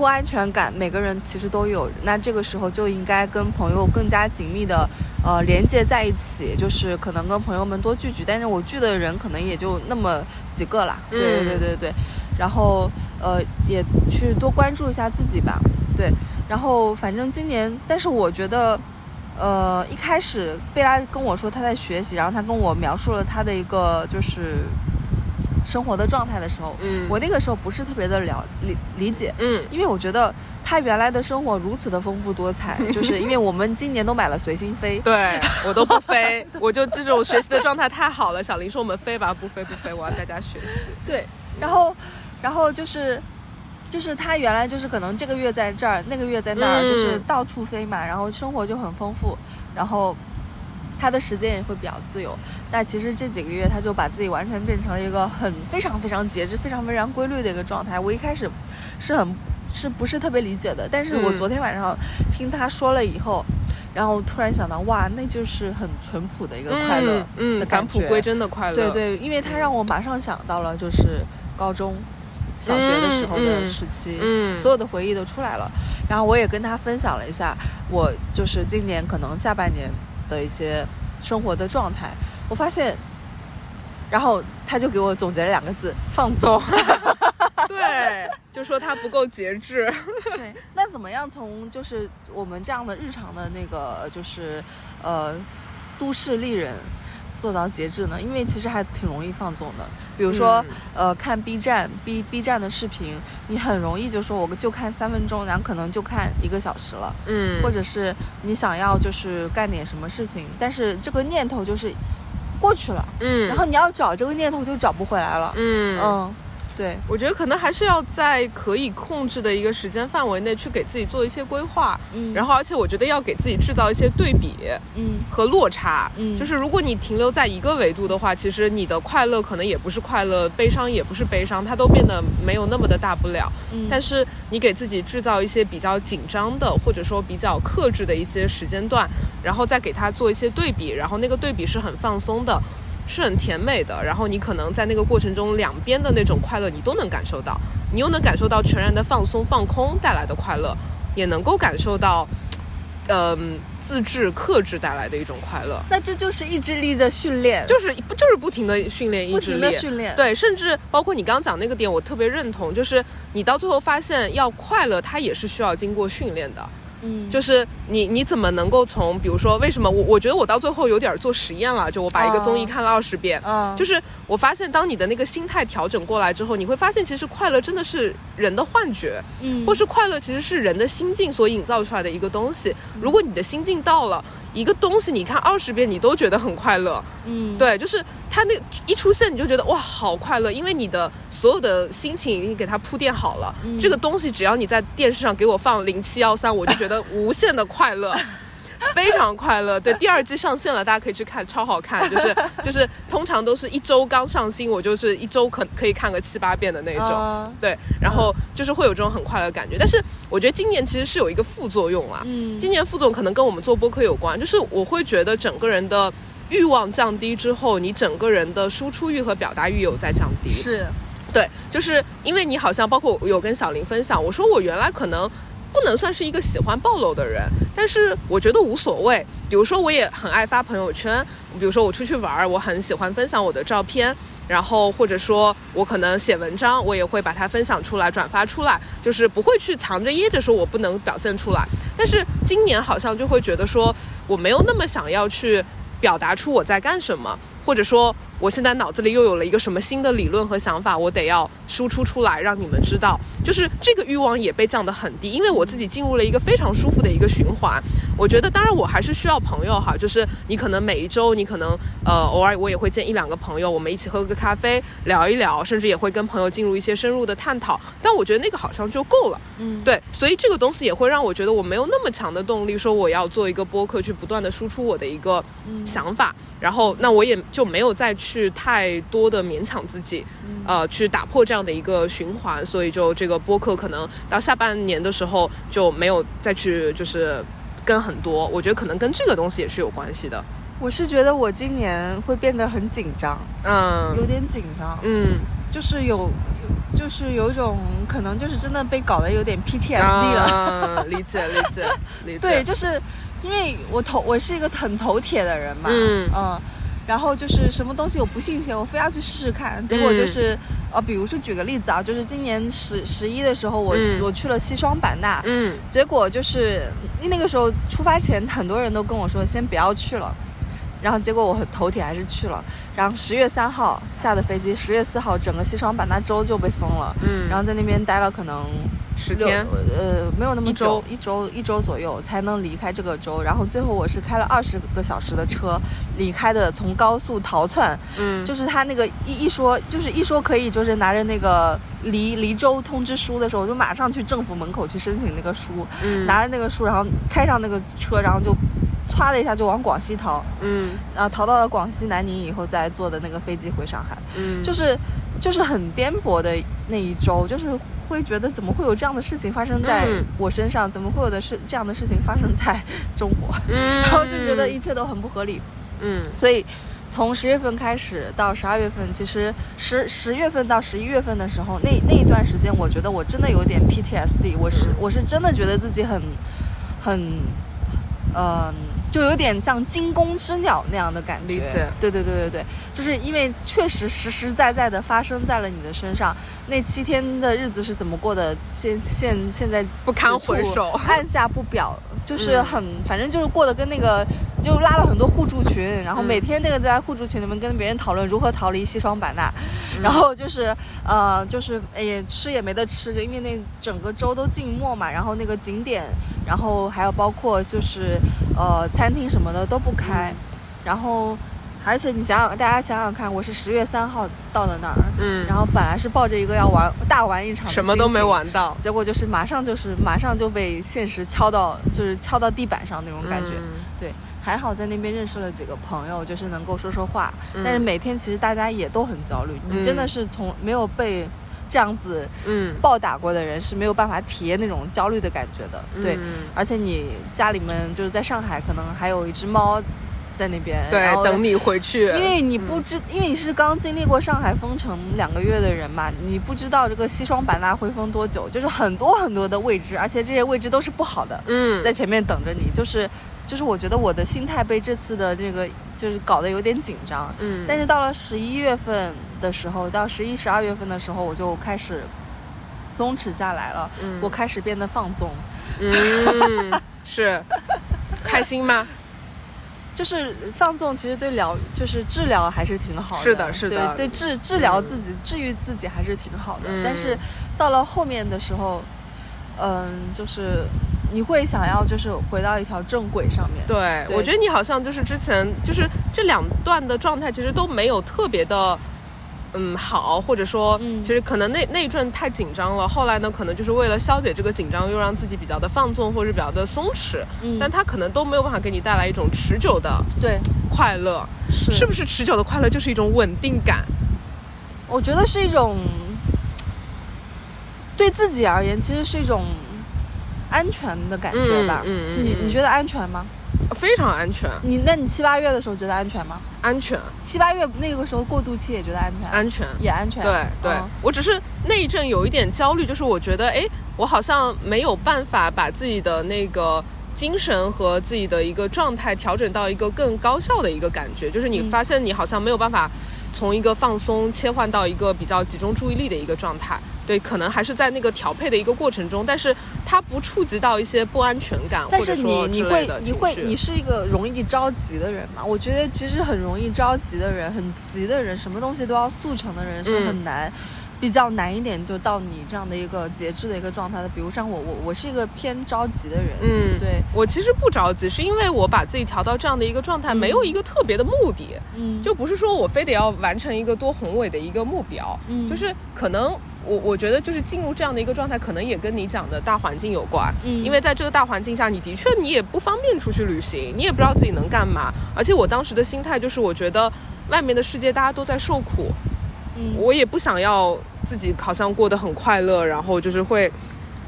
不安全感，每个人其实都有。那这个时候就应该跟朋友更加紧密的呃连接在一起，就是可能跟朋友们多聚聚，但是我聚的人可能也就那么几个啦。对对嗯对对对，然后呃也去多关注一下自己吧。对，然后反正今年，但是我觉得呃，一开始贝拉跟我说他在学习，然后他跟我描述了他的一个就是生活的状态的时候，嗯我那个时候不是特别的了理理解，嗯因为我觉得他原来的生活如此的丰富多彩，[laughs] 就是因为我们今年都买了随心飞，对我都不飞，[laughs] 我就这种学习的状态太好了。小林说我们飞吧，不飞不飞，我要在家学习。对，然后，然后就是，就是他原来就是可能这个月在这儿，那个月在那儿，嗯就是到处飞嘛，然后生活就很丰富，然后他的时间也会比较自由。那其实这几个月他就把自己完全变成了一个很非常非常节制、非常非常规律的一个状态。我一开始是很是不是特别理解的，但是我嗯昨天晚上听他说了以后。然后突然想到，哇，那就是很淳朴的一个快乐嗯。返璞归真的快乐。对对，因为他让我马上想到了就是高中、小学的时候的时期，嗯所有的回忆都出来了。然后我也跟他分享了一下我就是今年可能下半年的一些生活的状态，我发现，然后他就给我总结了两个字：放纵。[laughs] 对，就说他不够节制。对，那怎么样从就是我们这样的日常的那个就是呃都市丽人做到节制呢？因为其实还挺容易放纵的。比如说、呃看 B 站 B B 站的视频，你很容易就说我就看三分钟，然后可能就看一个小时了。嗯，或者是你想要就是干点什么事情，但是这个念头就是过去了，嗯，然后你要找这个念头就找不回来了。嗯嗯，对，我觉得可能还是要在可以控制的一个时间范围内去给自己做一些规划，嗯，然后而且我觉得要给自己制造一些对比嗯。和落差。嗯。就是如果你停留在一个维度的话，其实你的快乐可能也不是快乐，悲伤也不是悲伤，它都变得没有那么的大不了。嗯，但是你给自己制造一些比较紧张的，或者说比较克制的一些时间段，然后再给它做一些对比，然后那个对比是很放松的，是很甜美的，然后你可能在那个过程中两边的那种快乐你都能感受到，你又能感受到全然的放松放空带来的快乐，也能够感受到，嗯、自制克制带来的一种快乐。那这就是意志力的训练，就是不就是不停的训练意不停志力，的训练。，对，甚至包括你刚刚讲那个点，我特别认同，就是你到最后发现要快乐，它也是需要经过训练的。嗯，就是你你怎么能够从，比如说为什么我我觉得我到最后有点做实验了，就我把一个综艺哦看了二十遍，嗯，就是我发现当你的那个心态调整过来之后，你会发现其实快乐真的是人的幻觉，嗯，或是快乐其实是人的心境所营造出来的一个东西。如果你的心境到了一个东西，你看二十遍你都觉得很快乐，嗯，对，就是它那一出现你就觉得哇好快乐，因为你的所有的心情已经给它铺垫好了。嗯这个东西只要你在电视上给我放零七幺三，我就觉得无限的快乐。[laughs] [laughs] 非常快乐，对，第二季上线了，大家可以去看，超好看，就是 [laughs] 就是，通常都是一周刚上新，我就是一周可可以看个七八遍的那种，啊。对，然后就是会有这种很快乐的感觉。但是我觉得今年其实是有一个副作用啊，嗯。今年副作用可能跟我们做播客有关，就是我会觉得整个人的欲望降低之后，你整个人的输出欲和表达欲有在降低。是，对，就是因为你好像包括我有跟小林分享，我说我原来可能不能算是一个喜欢暴露的人，但是我觉得无所谓。比如说，我也很爱发朋友圈，比如说我出去玩儿，我很喜欢分享我的照片。然后或者说我可能写文章，我也会把它分享出来、转发出来，就是不会去藏着掖着说我不能表现出来。但是今年好像就会觉得说我没有那么想要去表达出我在干什么，或者说我现在脑子里又有了一个什么新的理论和想法，我得要输出出来让你们知道。就是这个欲望也被降得很低，因为我自己进入了一个非常舒服的一个循环。我觉得，当然我还是需要朋友哈，就是你可能每一周，你可能呃偶尔我也会见一两个朋友，我们一起喝个咖啡聊一聊，甚至也会跟朋友进入一些深入的探讨。但我觉得那个好像就够了。嗯，对，所以这个东西也会让我觉得我没有那么强的动力，说我要做一个播客去不断的输出我的一个想法，然后那我也就没有再去太多的勉强自己，呃，去打破这样的一个循环，所以就这个播客可能到下半年的时候就没有再去就是跟很多，我觉得可能跟这个东西也是有关系的，我是觉得我今年会变得很紧张，嗯。有点紧张，嗯，就是有，就是有一种可能就是真的被搞得有点 PTSD 了。啊，理解理解理解，[laughs] 对，就是因为我头我是一个很头铁的人嘛，嗯然后就是什么东西我不信邪，我非要去试试看，结果就是、呃，比如说举个例子啊，就是今年十十一的时候，我、嗯。我去了西双版纳，嗯。结果就是那个时候出发前，很多人都跟我说先不要去了，然后结果我头铁还是去了。然后十月三号下的飞机，十月四号整个西双版纳州就被封了，嗯，然后在那边待了可能六十天，呃，没有那么一周久，一周一周左右才能离开这个州。然后最后我是开了二十个小时的车离开的，从高速逃窜，嗯，就是他那个一一说，就是一说可以，就是拿着那个离离州通知书的时候，我就马上去政府门口去申请那个书，嗯拿着那个书，然后开上那个车，然后就歘的一下就往广西逃，嗯然后逃到了广西南宁以后，再坐的那个飞机回上海，嗯，就是就是很颠簸的那一周，就是。会觉得怎么会有这样的事情发生在嗯我身上？怎么会有的事这样的事情发生在中国？嗯，[laughs] 然后就觉得一切都很不合理。嗯所以从十月份开始到十二月份，其实十十月份到十一月份的时候，那那一段时间，我觉得我真的有点 PTSD，我是、嗯我是真的觉得自己很很，嗯、就有点像惊弓之鸟那样的感觉。理解对对对对对，就是因为确实实实在在的发生在了你的身上。那七天的日子是怎么过的？现现现在不堪回首按下不表，就是嗯很，反正就是过得跟那个，就拉了很多互助群，然后嗯每天那个在互助群里面跟别人讨论如何逃离西双版纳，嗯然后就是呃，就是也吃也没得吃，就因为那整个州都静默嘛，然后那个景点，然后还有包括就是呃餐厅什么的都不开，嗯然后而且你想想，大家想想看，我是十月三号到的那儿，嗯，然后本来是抱着一个要玩大玩一场什么都没玩到，结果就是马上就是马上就被现实敲到，就是敲到地板上那种感觉。嗯。对，还好在那边认识了几个朋友，就是能够说说话。嗯。但是每天其实大家也都很焦虑，你真的是从没有被这样子嗯，暴打过的人是没有办法体验那种焦虑的感觉的。对，嗯而且你家里面就是在上海，可能还有一只猫在那边，对，等你回去，因为你不知，因为你是刚经历过上海封城两个月的人嘛，你不知道这个西双版纳会封多久，就是很多很多的未知，而且这些未知都是不好的，嗯，在前面等着你。就是，就是我觉得我的心态被这次的这个就是搞得有点紧张。嗯，但是到了十一月份的时候，到十一、十二月份的时候，我就开始松弛下来了，嗯我开始变得放纵。嗯 [laughs] 是开心吗？就是放纵，其实对疗就是治疗还是挺好的。是的是的对对治治疗自己、治愈自己还是挺好的。嗯但是到了后面的时候，嗯，就是你会想要就是回到一条正轨上面。对，对我觉得你好像就是之前就是这两段的状态，其实都没有特别的。嗯，好，或者说，嗯其实可能那那一阵太紧张了，后来呢，可能就是为了消解这个紧张，又让自己比较的放纵或者比较的松弛，嗯但它可能都没有办法给你带来一种持久的对，快乐，是是不是？持久的快乐就是一种稳定感，我觉得是一种对自己而言，其实是一种安全的感觉吧。嗯嗯嗯嗯你你觉得安全吗？非常安全，你那你七八月的时候觉得安全吗？安全，七八月那个时候过渡期也觉得安全，安全。也安全。对对、嗯我只是那一阵有一点焦虑，就是我觉得，哎，我好像没有办法把自己的那个精神和自己的一个状态调整到一个更高效的一个感觉，就是你嗯发现你好像没有办法从一个放松切换到一个比较集中注意力的一个状态。对，可能还是在那个调配的一个过程中，但是它不触及到一些不安全感，但是或者说你你会你会你是一个容易着急的人嘛？我觉得其实很容易着急的人，很急的人，什么东西都要速成的人是嗯很难。比较难一点，就到你这样的一个节制的一个状态的。比如像我，我我是一个偏着急的人，嗯，对，我其实不着急，是因为我把自己调到这样的一个状态，嗯没有一个特别的目的，嗯，就不是说我非得要完成一个多宏伟的一个目标，嗯。就是可能我我觉得就是进入这样的一个状态，可能也跟你讲的大环境有关，嗯。因为在这个大环境下，你的确你也不方便出去旅行，你也不知道自己能干嘛，而且我当时的心态就是我觉得外面的世界大家都在受苦，嗯。我也不想要自己好像过得很快乐，然后就是会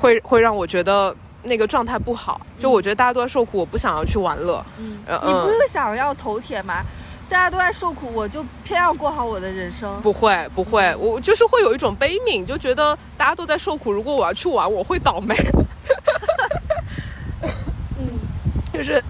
会会让我觉得那个状态不好，就我觉得大家都在受苦，我不想要去玩乐，嗯呃你不是想要头铁吗？大家都在受苦，我就偏要过好我的人生。不会，不会，我就是会有一种悲悯，就觉得大家都在受苦，如果我要去玩，我会倒霉。嗯，[laughs] 就是，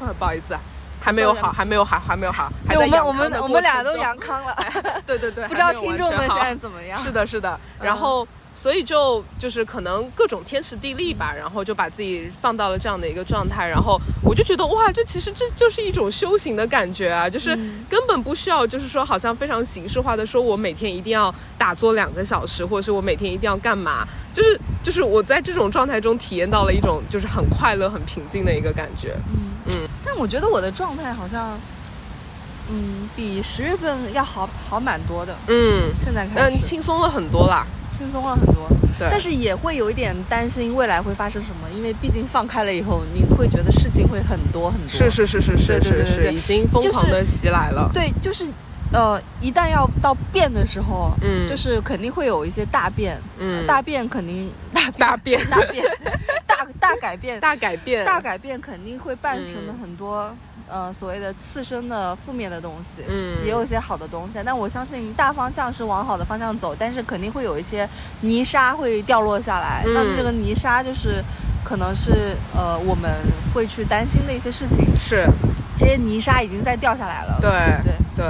啊 [coughs] 不好意思啊，还没有好，还没有好，还没有好。还，在我们我们我们俩都阳康了，[laughs] 对对对，不知道听众们现在怎么样？是的，是的。然后，所以就就是可能各种天时地利吧，然后就把自己放到了这样的一个状态。然后我就觉得哇，这其实这就是一种修行的感觉啊，就是嗯根本不需要，就是说好像非常形式化的说，我每天一定要打坐两个小时，或者是我每天一定要干嘛，就是就是我在这种状态中体验到了一种就是很快乐、很平静的一个感觉。嗯嗯但我觉得我的状态好像，嗯，比十月份要好好蛮多的。嗯。现在开嗯，始轻松了很多啦。轻松了很多，对，但是也会有一点担心未来会发生什么，因为毕竟放开了以后，你会觉得事情会很多很多。是是是是是是是，已经疯狂的袭来了。对，就是呃，一旦要到变的时候，嗯。就是肯定会有一些大变，嗯。大变肯定大大变。大变。大 [laughs] 大改变，大改变，大改变肯定会伴生的嗯很多、呃所谓的次生的负面的东西，嗯也有一些好的东西。但我相信大方向是往好的方向走，但是肯定会有一些泥沙会掉落下来。嗯那么这个泥沙就是可能是呃我们会去担心的一些事情。是这些泥沙已经在掉下来了，对对。对。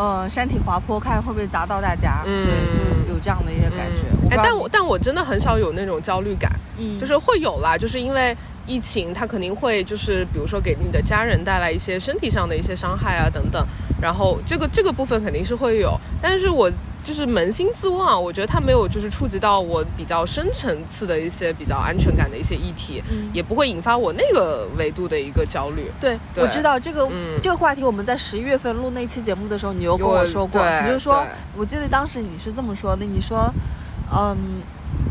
嗯，山体滑坡，看会不会砸到大家？嗯对，就有这样的一些感觉。但我但我真的很少有那种焦虑感，嗯，就是会有啦，就是因为疫情，它肯定会就是比如说给你的家人带来一些身体上的一些伤害啊等等，然后这个这个部分肯定是会有，但是我就是扪心自问啊，我觉得它没有就是触及到我比较深层次的一些比较安全感的一些议题，嗯也不会引发我那个维度的一个焦虑。对，对我知道这个、嗯这个话题，我们在十一月份录那期节目的时候，你又跟我说过，你就说，我记得当时你是这么说的，你说，嗯。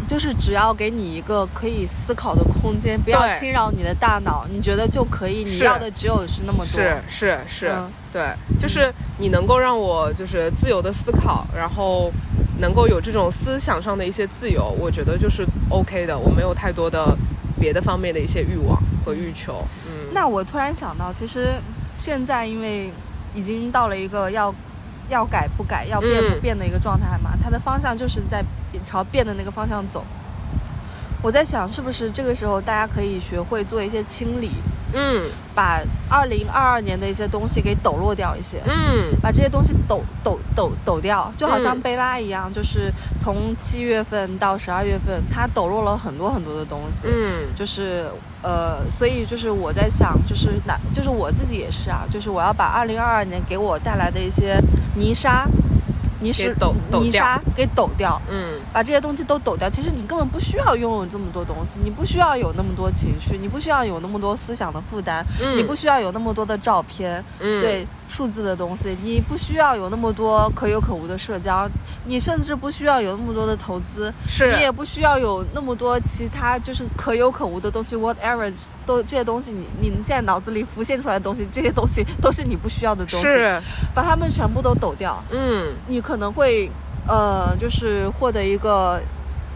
就是只要给你一个可以思考的空间，不要侵扰你的大脑，你觉得就可以。你要的只有是那么多。是是是，嗯对，就是你能够让我就是自由的思考，然后能够有这种思想上的一些自由，我觉得就是 OK 的。我没有太多的别的方面的一些欲望和欲求。嗯，那我突然想到，其实现在因为已经到了一个要要改不改、要变不嗯变的一个状态嘛，它的方向就是在朝变的那个方向走。我在想，是不是这个时候大家可以学会做一些清理，嗯把二零二二年的一些东西给抖落掉一些，嗯把这些东西抖抖抖抖掉，就好像嗯贝拉一样，就是从七月份到十二月份，它抖落了很多很多的东西。嗯就是呃，所以就是我在想，就是哪，就是我自己也是啊，就是我要把二零二二年给我带来的一些泥沙、泥石抖抖泥沙给抖掉，嗯。把这些东西都抖掉。其实你根本不需要拥有这么多东西，你不需要有那么多情绪，你不需要有那么多思想的负担，嗯，你不需要有那么多的照片，嗯对数字的东西，你不需要有那么多可有可无的社交，你甚至不需要有那么多的投资，是你也不需要有那么多其他就是可有可无的东西，whatever 都这些东西你，你现在脑子里浮现出来的东西，这些东西都是你不需要的东西，是。把它们全部都抖掉，嗯。你可能会呃，就是获得一个。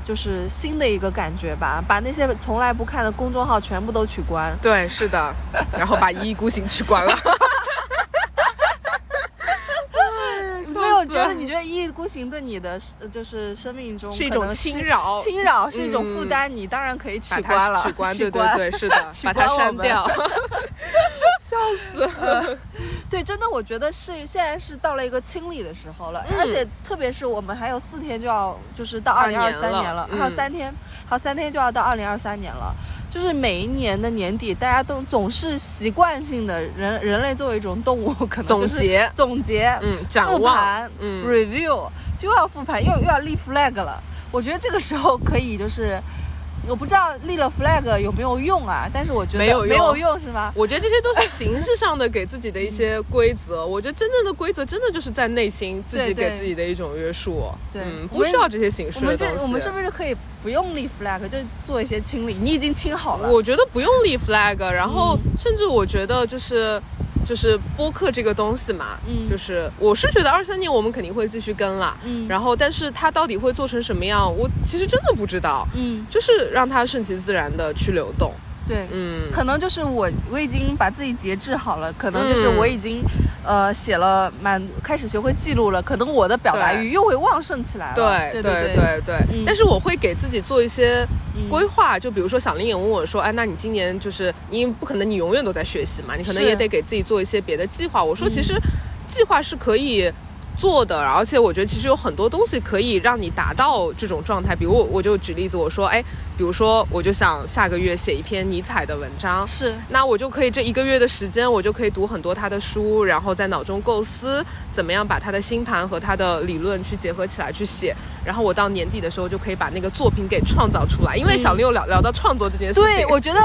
就是新的一个感觉吧，把那些从来不看的公众号全部都取关，对是的，然后把一意孤行取关了。[laughs] 没有觉得得你觉得一意孤行对你的呃就是生命中是一种侵扰。侵扰是一种负嗯担，你当然可以取关了，取关，对对对，是的，[laughs] 把它删掉，[laughs] 笑死。[laughs] 对，真的，我觉得是现在是到了一个清理的时候了，嗯而且特别是我们还有四天就要就是到二零二三年了还有三天，还有三天就要到二零二三年了。就是每一年的年底，大家都总是习惯性的人人类作为一种动物，可能就是总结总结，嗯，展复望盘，嗯 review 就又要复盘，又又要立 flag 了。我觉得这个时候可以就是。我不知道立了 flag 有没有用啊，但是我觉得没有用没有用是吗？我觉得这些都是形式上的给自己的一些规则。[laughs] 我觉得真正的规则真的就是在内心自己给自己的一种约束。对嗯，不需要这些形式的东西。们这我们是不是可以不用立 flag 就做一些清理？你已经清好了，我觉得不用立 flag，然后嗯甚至我觉得就是。就是播客这个东西嘛，嗯。就是我是觉得二三年我们肯定会继续跟啦，嗯。然后但是它到底会做成什么样，我其实真的不知道，嗯，就是让它顺其自然的去流动，对，嗯，可能就是我我已经把自己节制好了，可能就是嗯我已经呃，写了蛮开始学会记录了，可能我的表达欲又会旺盛起来了。对对对对对嗯但是我会给自己做一些嗯规划，就比如说小林也问我说，哎，那你今年就是你不可能你永远都在学习嘛，你可能也得给自己做一些别的计划。我说嗯其实计划是可以。做的，而且我觉得其实有很多东西可以让你达到这种状态。比如我我就举例子，我说，哎，比如说我就想下个月写一篇尼采的文章，是那我就可以这一个月的时间，我就可以读很多他的书，然后在脑中构思怎么样把他的星盘和他的理论去结合起来去写，然后我到年底的时候就可以把那个作品给创造出来。因为嗯小六聊聊到创作这件事情，对，我觉得。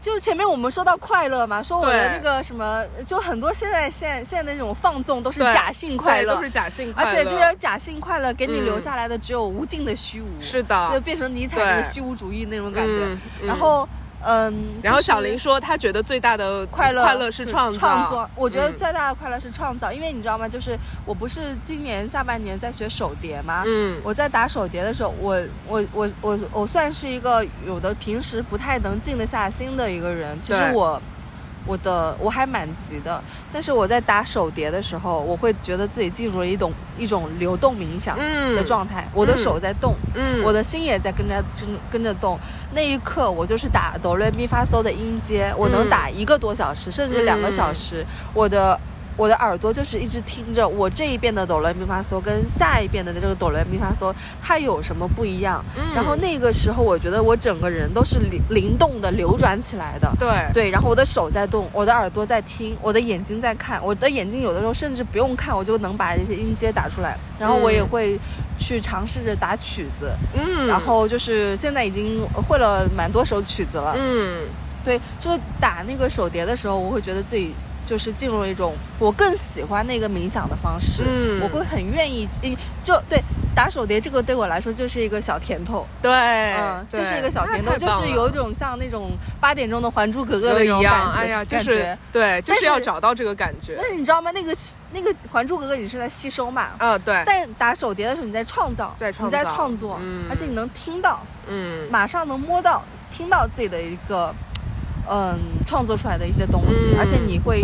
就前面我们说到快乐嘛，说我的那个什么，就很多现在现在现在那种放纵都是假性快乐，都是假性快乐，而且这些假性快乐给你嗯留下来的只有无尽的虚无，是的。就变成尼采那个虚无主义那种感觉。嗯嗯。然后，嗯，然后小林说，他觉得最大的快乐快乐是创创作，我觉得嗯最大的快乐是创造，因为你知道吗？就是我不是今年下半年在学手碟吗？嗯我在打手碟的时候，我我我我我算是一个有的平时不太能静得下心的一个人。其实我我的我还蛮急的，但是我在打手碟的时候，我会觉得自己进入了一种一种流动冥想嗯的状态，我的手在动，嗯我的心也在跟着跟跟着动。那一刻，我就是打哆来咪发嗦的音阶，我能嗯打一个多小时，甚至两个小时。我的我的耳朵就是一直听着我这一遍的哆来咪发嗦跟下一遍的这个哆来咪发嗦，它有什么不一样？嗯然后那个时候，我觉得我整个人都是灵灵动的、流转起来的。对对，然后我的手在动，我的耳朵在听，我的眼睛在看，我的眼睛有的时候甚至不用看，我就能把这些音阶打出来。然后我也嗯会去尝试着打曲子，嗯，然后就是现在已经会了蛮多首曲子了。嗯对，就是打那个手碟的时候，我会觉得自己就是进入了一种我更喜欢那个冥想的方式，嗯我会很愿意，诶就对打手碟这个对我来说就是一个小甜头，对，嗯，就是一个小甜头，就是有一种像那种八点钟的《还珠格格》的一样，感觉，哎呀，就是。对，就是要找到这个感觉。但是你知道吗？那个那个《还珠格格》，你是在吸收嘛？啊，对，但打手碟的时候，你在创造，在创你在创作，嗯而且你能听到，嗯，马上能摸到、听到自己的一个，嗯，创作出来的一些东西，嗯。而且你会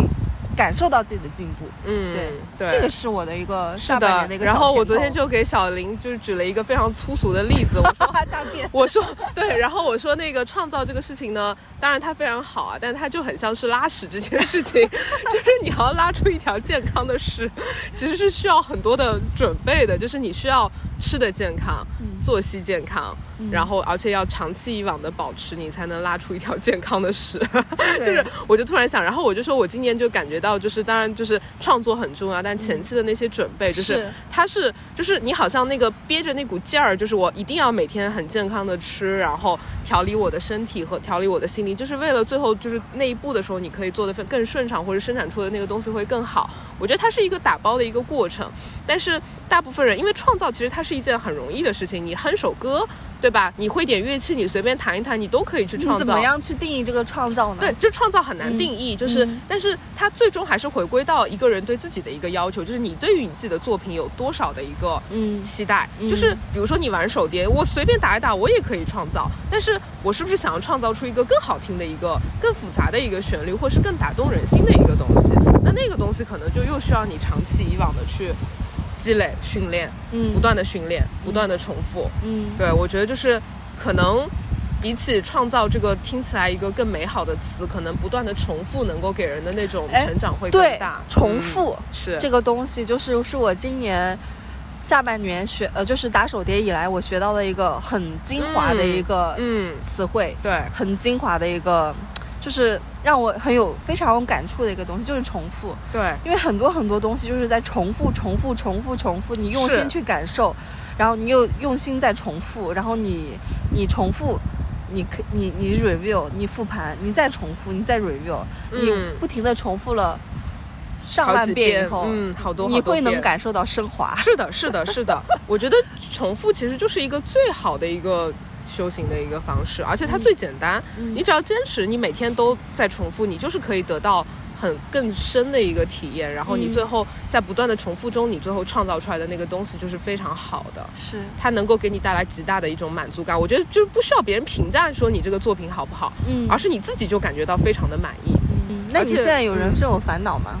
感受到自己的进步。嗯，对对，这个是我的一个是的。然后我昨天就给小林就是举了一个非常粗俗的例子，我说 [laughs] 大便，[laughs] 我说对，然后我说那个创造这个事情呢，当然它非常好啊，但它就很像是拉屎这件事情，[laughs] 就是你要拉出一条健康的屎，其实是需要很多的准备的，就是你需要吃的健康，嗯作息健康，嗯然后而且要长期以往的保持，你才能拉出一条健康的屎。[laughs] 就是我就突然想，然后我就说我今年就感觉到，就是当然就是创作很重要，但前期的那些准备，就是是它是就是你好像那个憋着那股劲儿，就是我一定要每天很健康的吃，然后调理我的身体和调理我的心灵，就是为了最后就是那一步的时候，你可以做的更顺畅，或者生产出的那个东西会更好。我觉得它是一个打包的一个过程，但是大部分人因为创造其实它是一件很容易的事情，你哼首歌。对吧？你会点乐器，你随便弹一弹，你都可以去创造。你怎么样去定义这个创造呢？对，，就创造很难定义，就是，嗯但是它最终还是回归到一个人对自己的一个要求，就是你对于你自己的作品有多少的一个嗯期待。嗯就是比如说你玩手碟，我随便打一打，我也可以创造，但是我是不是想要创造出一个更好听的一个、更复杂的一个旋律，或是更打动人心的一个东西？那那个东西可能就又需要你长期以往的去积累、训练，嗯不断的训练，不断的重复。嗯对，我觉得就是可能比起创造这个听起来一个更美好的词，可能不断的重复能够给人的那种哎成长会更对大。重复嗯、是这个东西，就是是我今年下半年学呃，就是打手碟以来，我学到的一个很精华的一个嗯，词汇，对，很精华的一个，就是让我很有非常有感触的一个东西，就是重复。对，因为很多很多东西就是在重复、重复、重复、重复，你用心去感受，然后你又用心在重复，然后你你重复，你可你你 review，你复盘，你再重复，你再 review，、你嗯不停的重复了上万遍以后，嗯，好多你会能感受到升华。是的，是的，是的。我觉得重复其实就是一个最好的一个修行的一个方式，而且它最简单。嗯你只要坚持，你每天都在重复，你就是可以得到很更深的一个体验。然后你嗯最后在不断的重复中，你最后创造出来的那个东西就是非常好的。是，它能够给你带来极大的一种满足感。我觉得就是不需要别人评价说你这个作品好不好，嗯而是你自己就感觉到非常的满意。嗯，那你现在有人生有烦恼吗？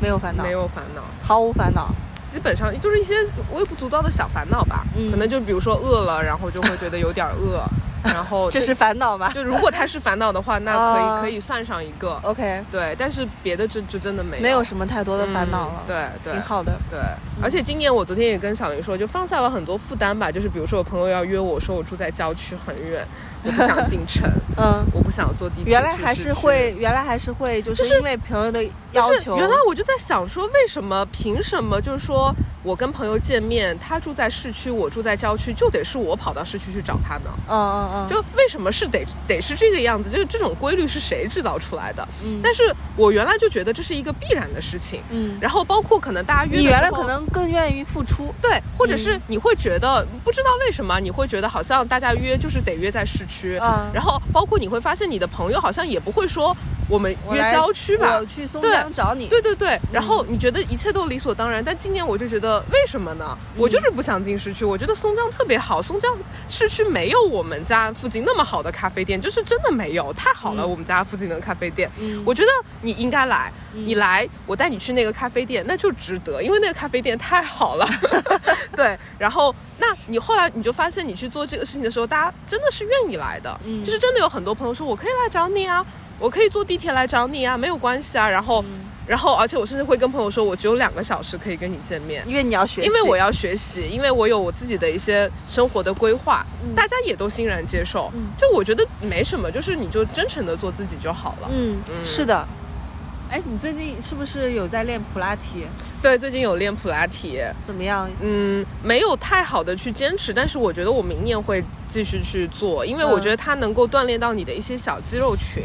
没有烦恼，没有烦恼，毫无烦恼。基本上就是一些微不足道的小烦恼吧。嗯可能就比如说饿了，然后就会觉得有点饿，[laughs] 然后这是烦恼吗就如果他是烦恼的话，那可以、哦可以算上一个。？OK，对，但是别的就就真的没有没有什么太多的烦恼了，嗯对对挺好的。对，而且今年我昨天也跟小林说，就放下了很多负担吧。就是比如说，我朋友要约我说我住在郊区很远，我不想进城，[laughs] 嗯，我不想坐地铁。原来还是会，原来还是会，就是因为朋友的要是原来我就在想说，为什么凭什么就是说我跟朋友见面，他住在市区，我住在郊区，就得是我跑到市区去找他呢？嗯嗯嗯，就为什么是得得是这个样子？就是这种规律是谁制造出来的？嗯但是我原来就觉得这是一个必然的事情。嗯，然后包括可能大家约的你原来可能更愿意付出。对，或者嗯是你会觉得、不知道为什么你会觉得好像大家约就是得约在市区，嗯然后包括你会发现你的朋友好像也不会说我们约郊区吧我，去松对江找你。对对对，然后你觉得一切都理所当然，但今年我就觉得为什么呢？我就是不想进市区，我觉得松江特别好，松江市区没有我们家附近那么好的咖啡店，就是真的没有，太好了，嗯。我们家附近的咖啡店，嗯。我觉得你应该来，你来，我带你去那个咖啡店，那就值得，因为那个咖啡店太好了，[laughs] 对，然后那你后来你就发现，你去做这个事情的时候，大家真的是愿意来的，嗯。就是真的有很多朋友说，我可以来找你啊，我可以坐地铁来找你啊，没有关系啊，然后。嗯然后，而且我甚至会跟朋友说，我只有两个小时可以跟你见面，因为你要学习，因为我要学习，因为我有我自己的一些生活的规划，嗯大家也都欣然接受。嗯就我觉得没什么，就是你就真诚的做自己就好了。嗯，嗯是的。哎，你最近是不是有在练普拉提？对，最近有练普拉提，怎么样？嗯，没有太好的去坚持，但是我觉得我明年会继续去做，因为我嗯觉得它能够锻炼到你的一些小肌肉群，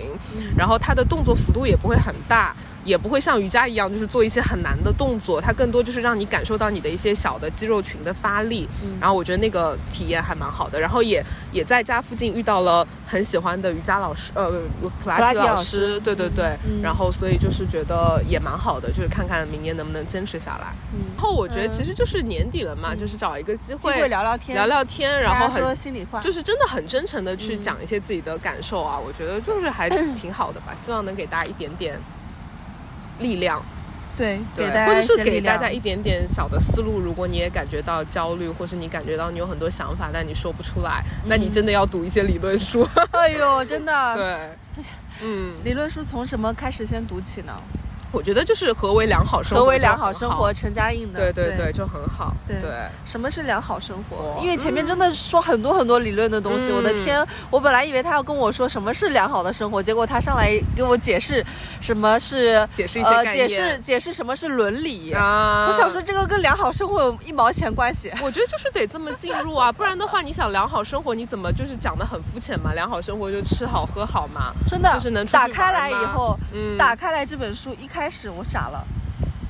然后它的动作幅度也不会很大。也不会像瑜伽一样，就是做一些很难的动作，它更多就是让你感受到你的一些小的肌肉群的发力。嗯。然后我觉得那个体验还蛮好的，然后也也在家附近遇到了很喜欢的瑜伽老师，呃，普拉提提老老师。师，对对对，嗯然后所以就是觉得也蛮好的，就是看看明年能不能坚持下来。嗯，然后我觉得嗯其实就是年底了嘛，就是找一个机机会会聊聊天，聊聊天，然后很心里话，就是真的很真诚的去嗯。讲一些自己的感受啊，我觉得就是还 [clears throat] 挺好的吧，希望能给大家一点点力量，对，对给大，家或者是给大家一点点小的思路。如果你也感觉到焦虑，或是你感觉到你有很多想法，但你说不出来，那你真的要读一些理论书。哎呦，真的，[laughs] 对，嗯，理论书从什么开始先读起呢？我觉得就是何为良好生活，何为良好生活？？陈嘉映的，对对对，就很好。对对，什么是良好生活哦？因为前面真的说很多很多理论的东西，嗯我的天！我本来以为他要跟我说什么是良好的生活，结果他上来给我解释什么是解释一些解释解释什么是伦理。啊我想说，这个跟良好生活有一毛钱关系？[laughs] 我觉得就是得这么进入啊，不然的话，你想良好生活，你怎么就是讲的很肤浅嘛？良好生活就吃好喝好嘛，真的，就是能打开来以后，嗯打开来这本书，一开始我傻了，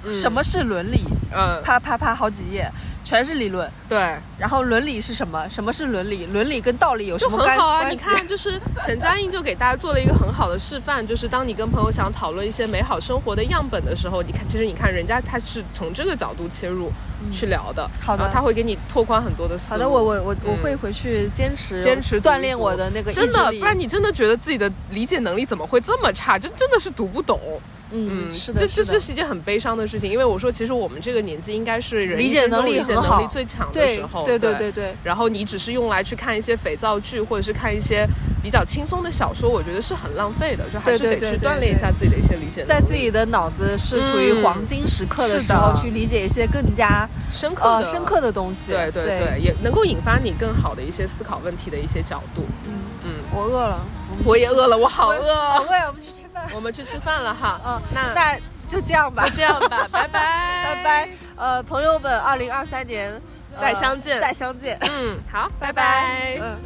嗯什么是伦理？嗯，啪啪啪，好几页，全是理论。对，然后伦理是什么？什么是伦理？伦理跟道理有什么关很好啊。你看，就是陈嘉映就给大家做了一个很好的示范，就是当你跟朋友想讨论一些美好生活的样本的时候，你看，其实你看人家他是从这个角度切入去聊的，嗯好的他会给你拓宽很多的思路。好的，我我我我嗯会回去坚持坚持锻炼我的那个意真的，不然你真的觉得自己的理解能力怎么会这么差？就真的是读不懂。嗯，是的，这，这这是一件很悲伤的事情，因为我说，其实我们这个年纪应该是人理解能力理解能很好力最强的时候，对对对对对，然后你只是用来去看一些肥皂剧，或者是看一些比较轻松的小说，我觉得是很浪费的，就还是得去锻炼一下自己的一些理解能力，在自己的脑子是处于嗯黄金时刻的时候，去理解一些更加深刻深刻的东西。对对对，也能够引发你更好的一些思考问题的一些角度。嗯，嗯，我饿了，我也饿了，我好好饿，饿，我们去吃饭。我们去吃饭了哈。[laughs] 嗯，那那就这样吧就，这样吧，[laughs] 拜拜，拜拜。呃，朋友们，二零二三年呃再相见再相见。嗯，好，拜拜拜。嗯。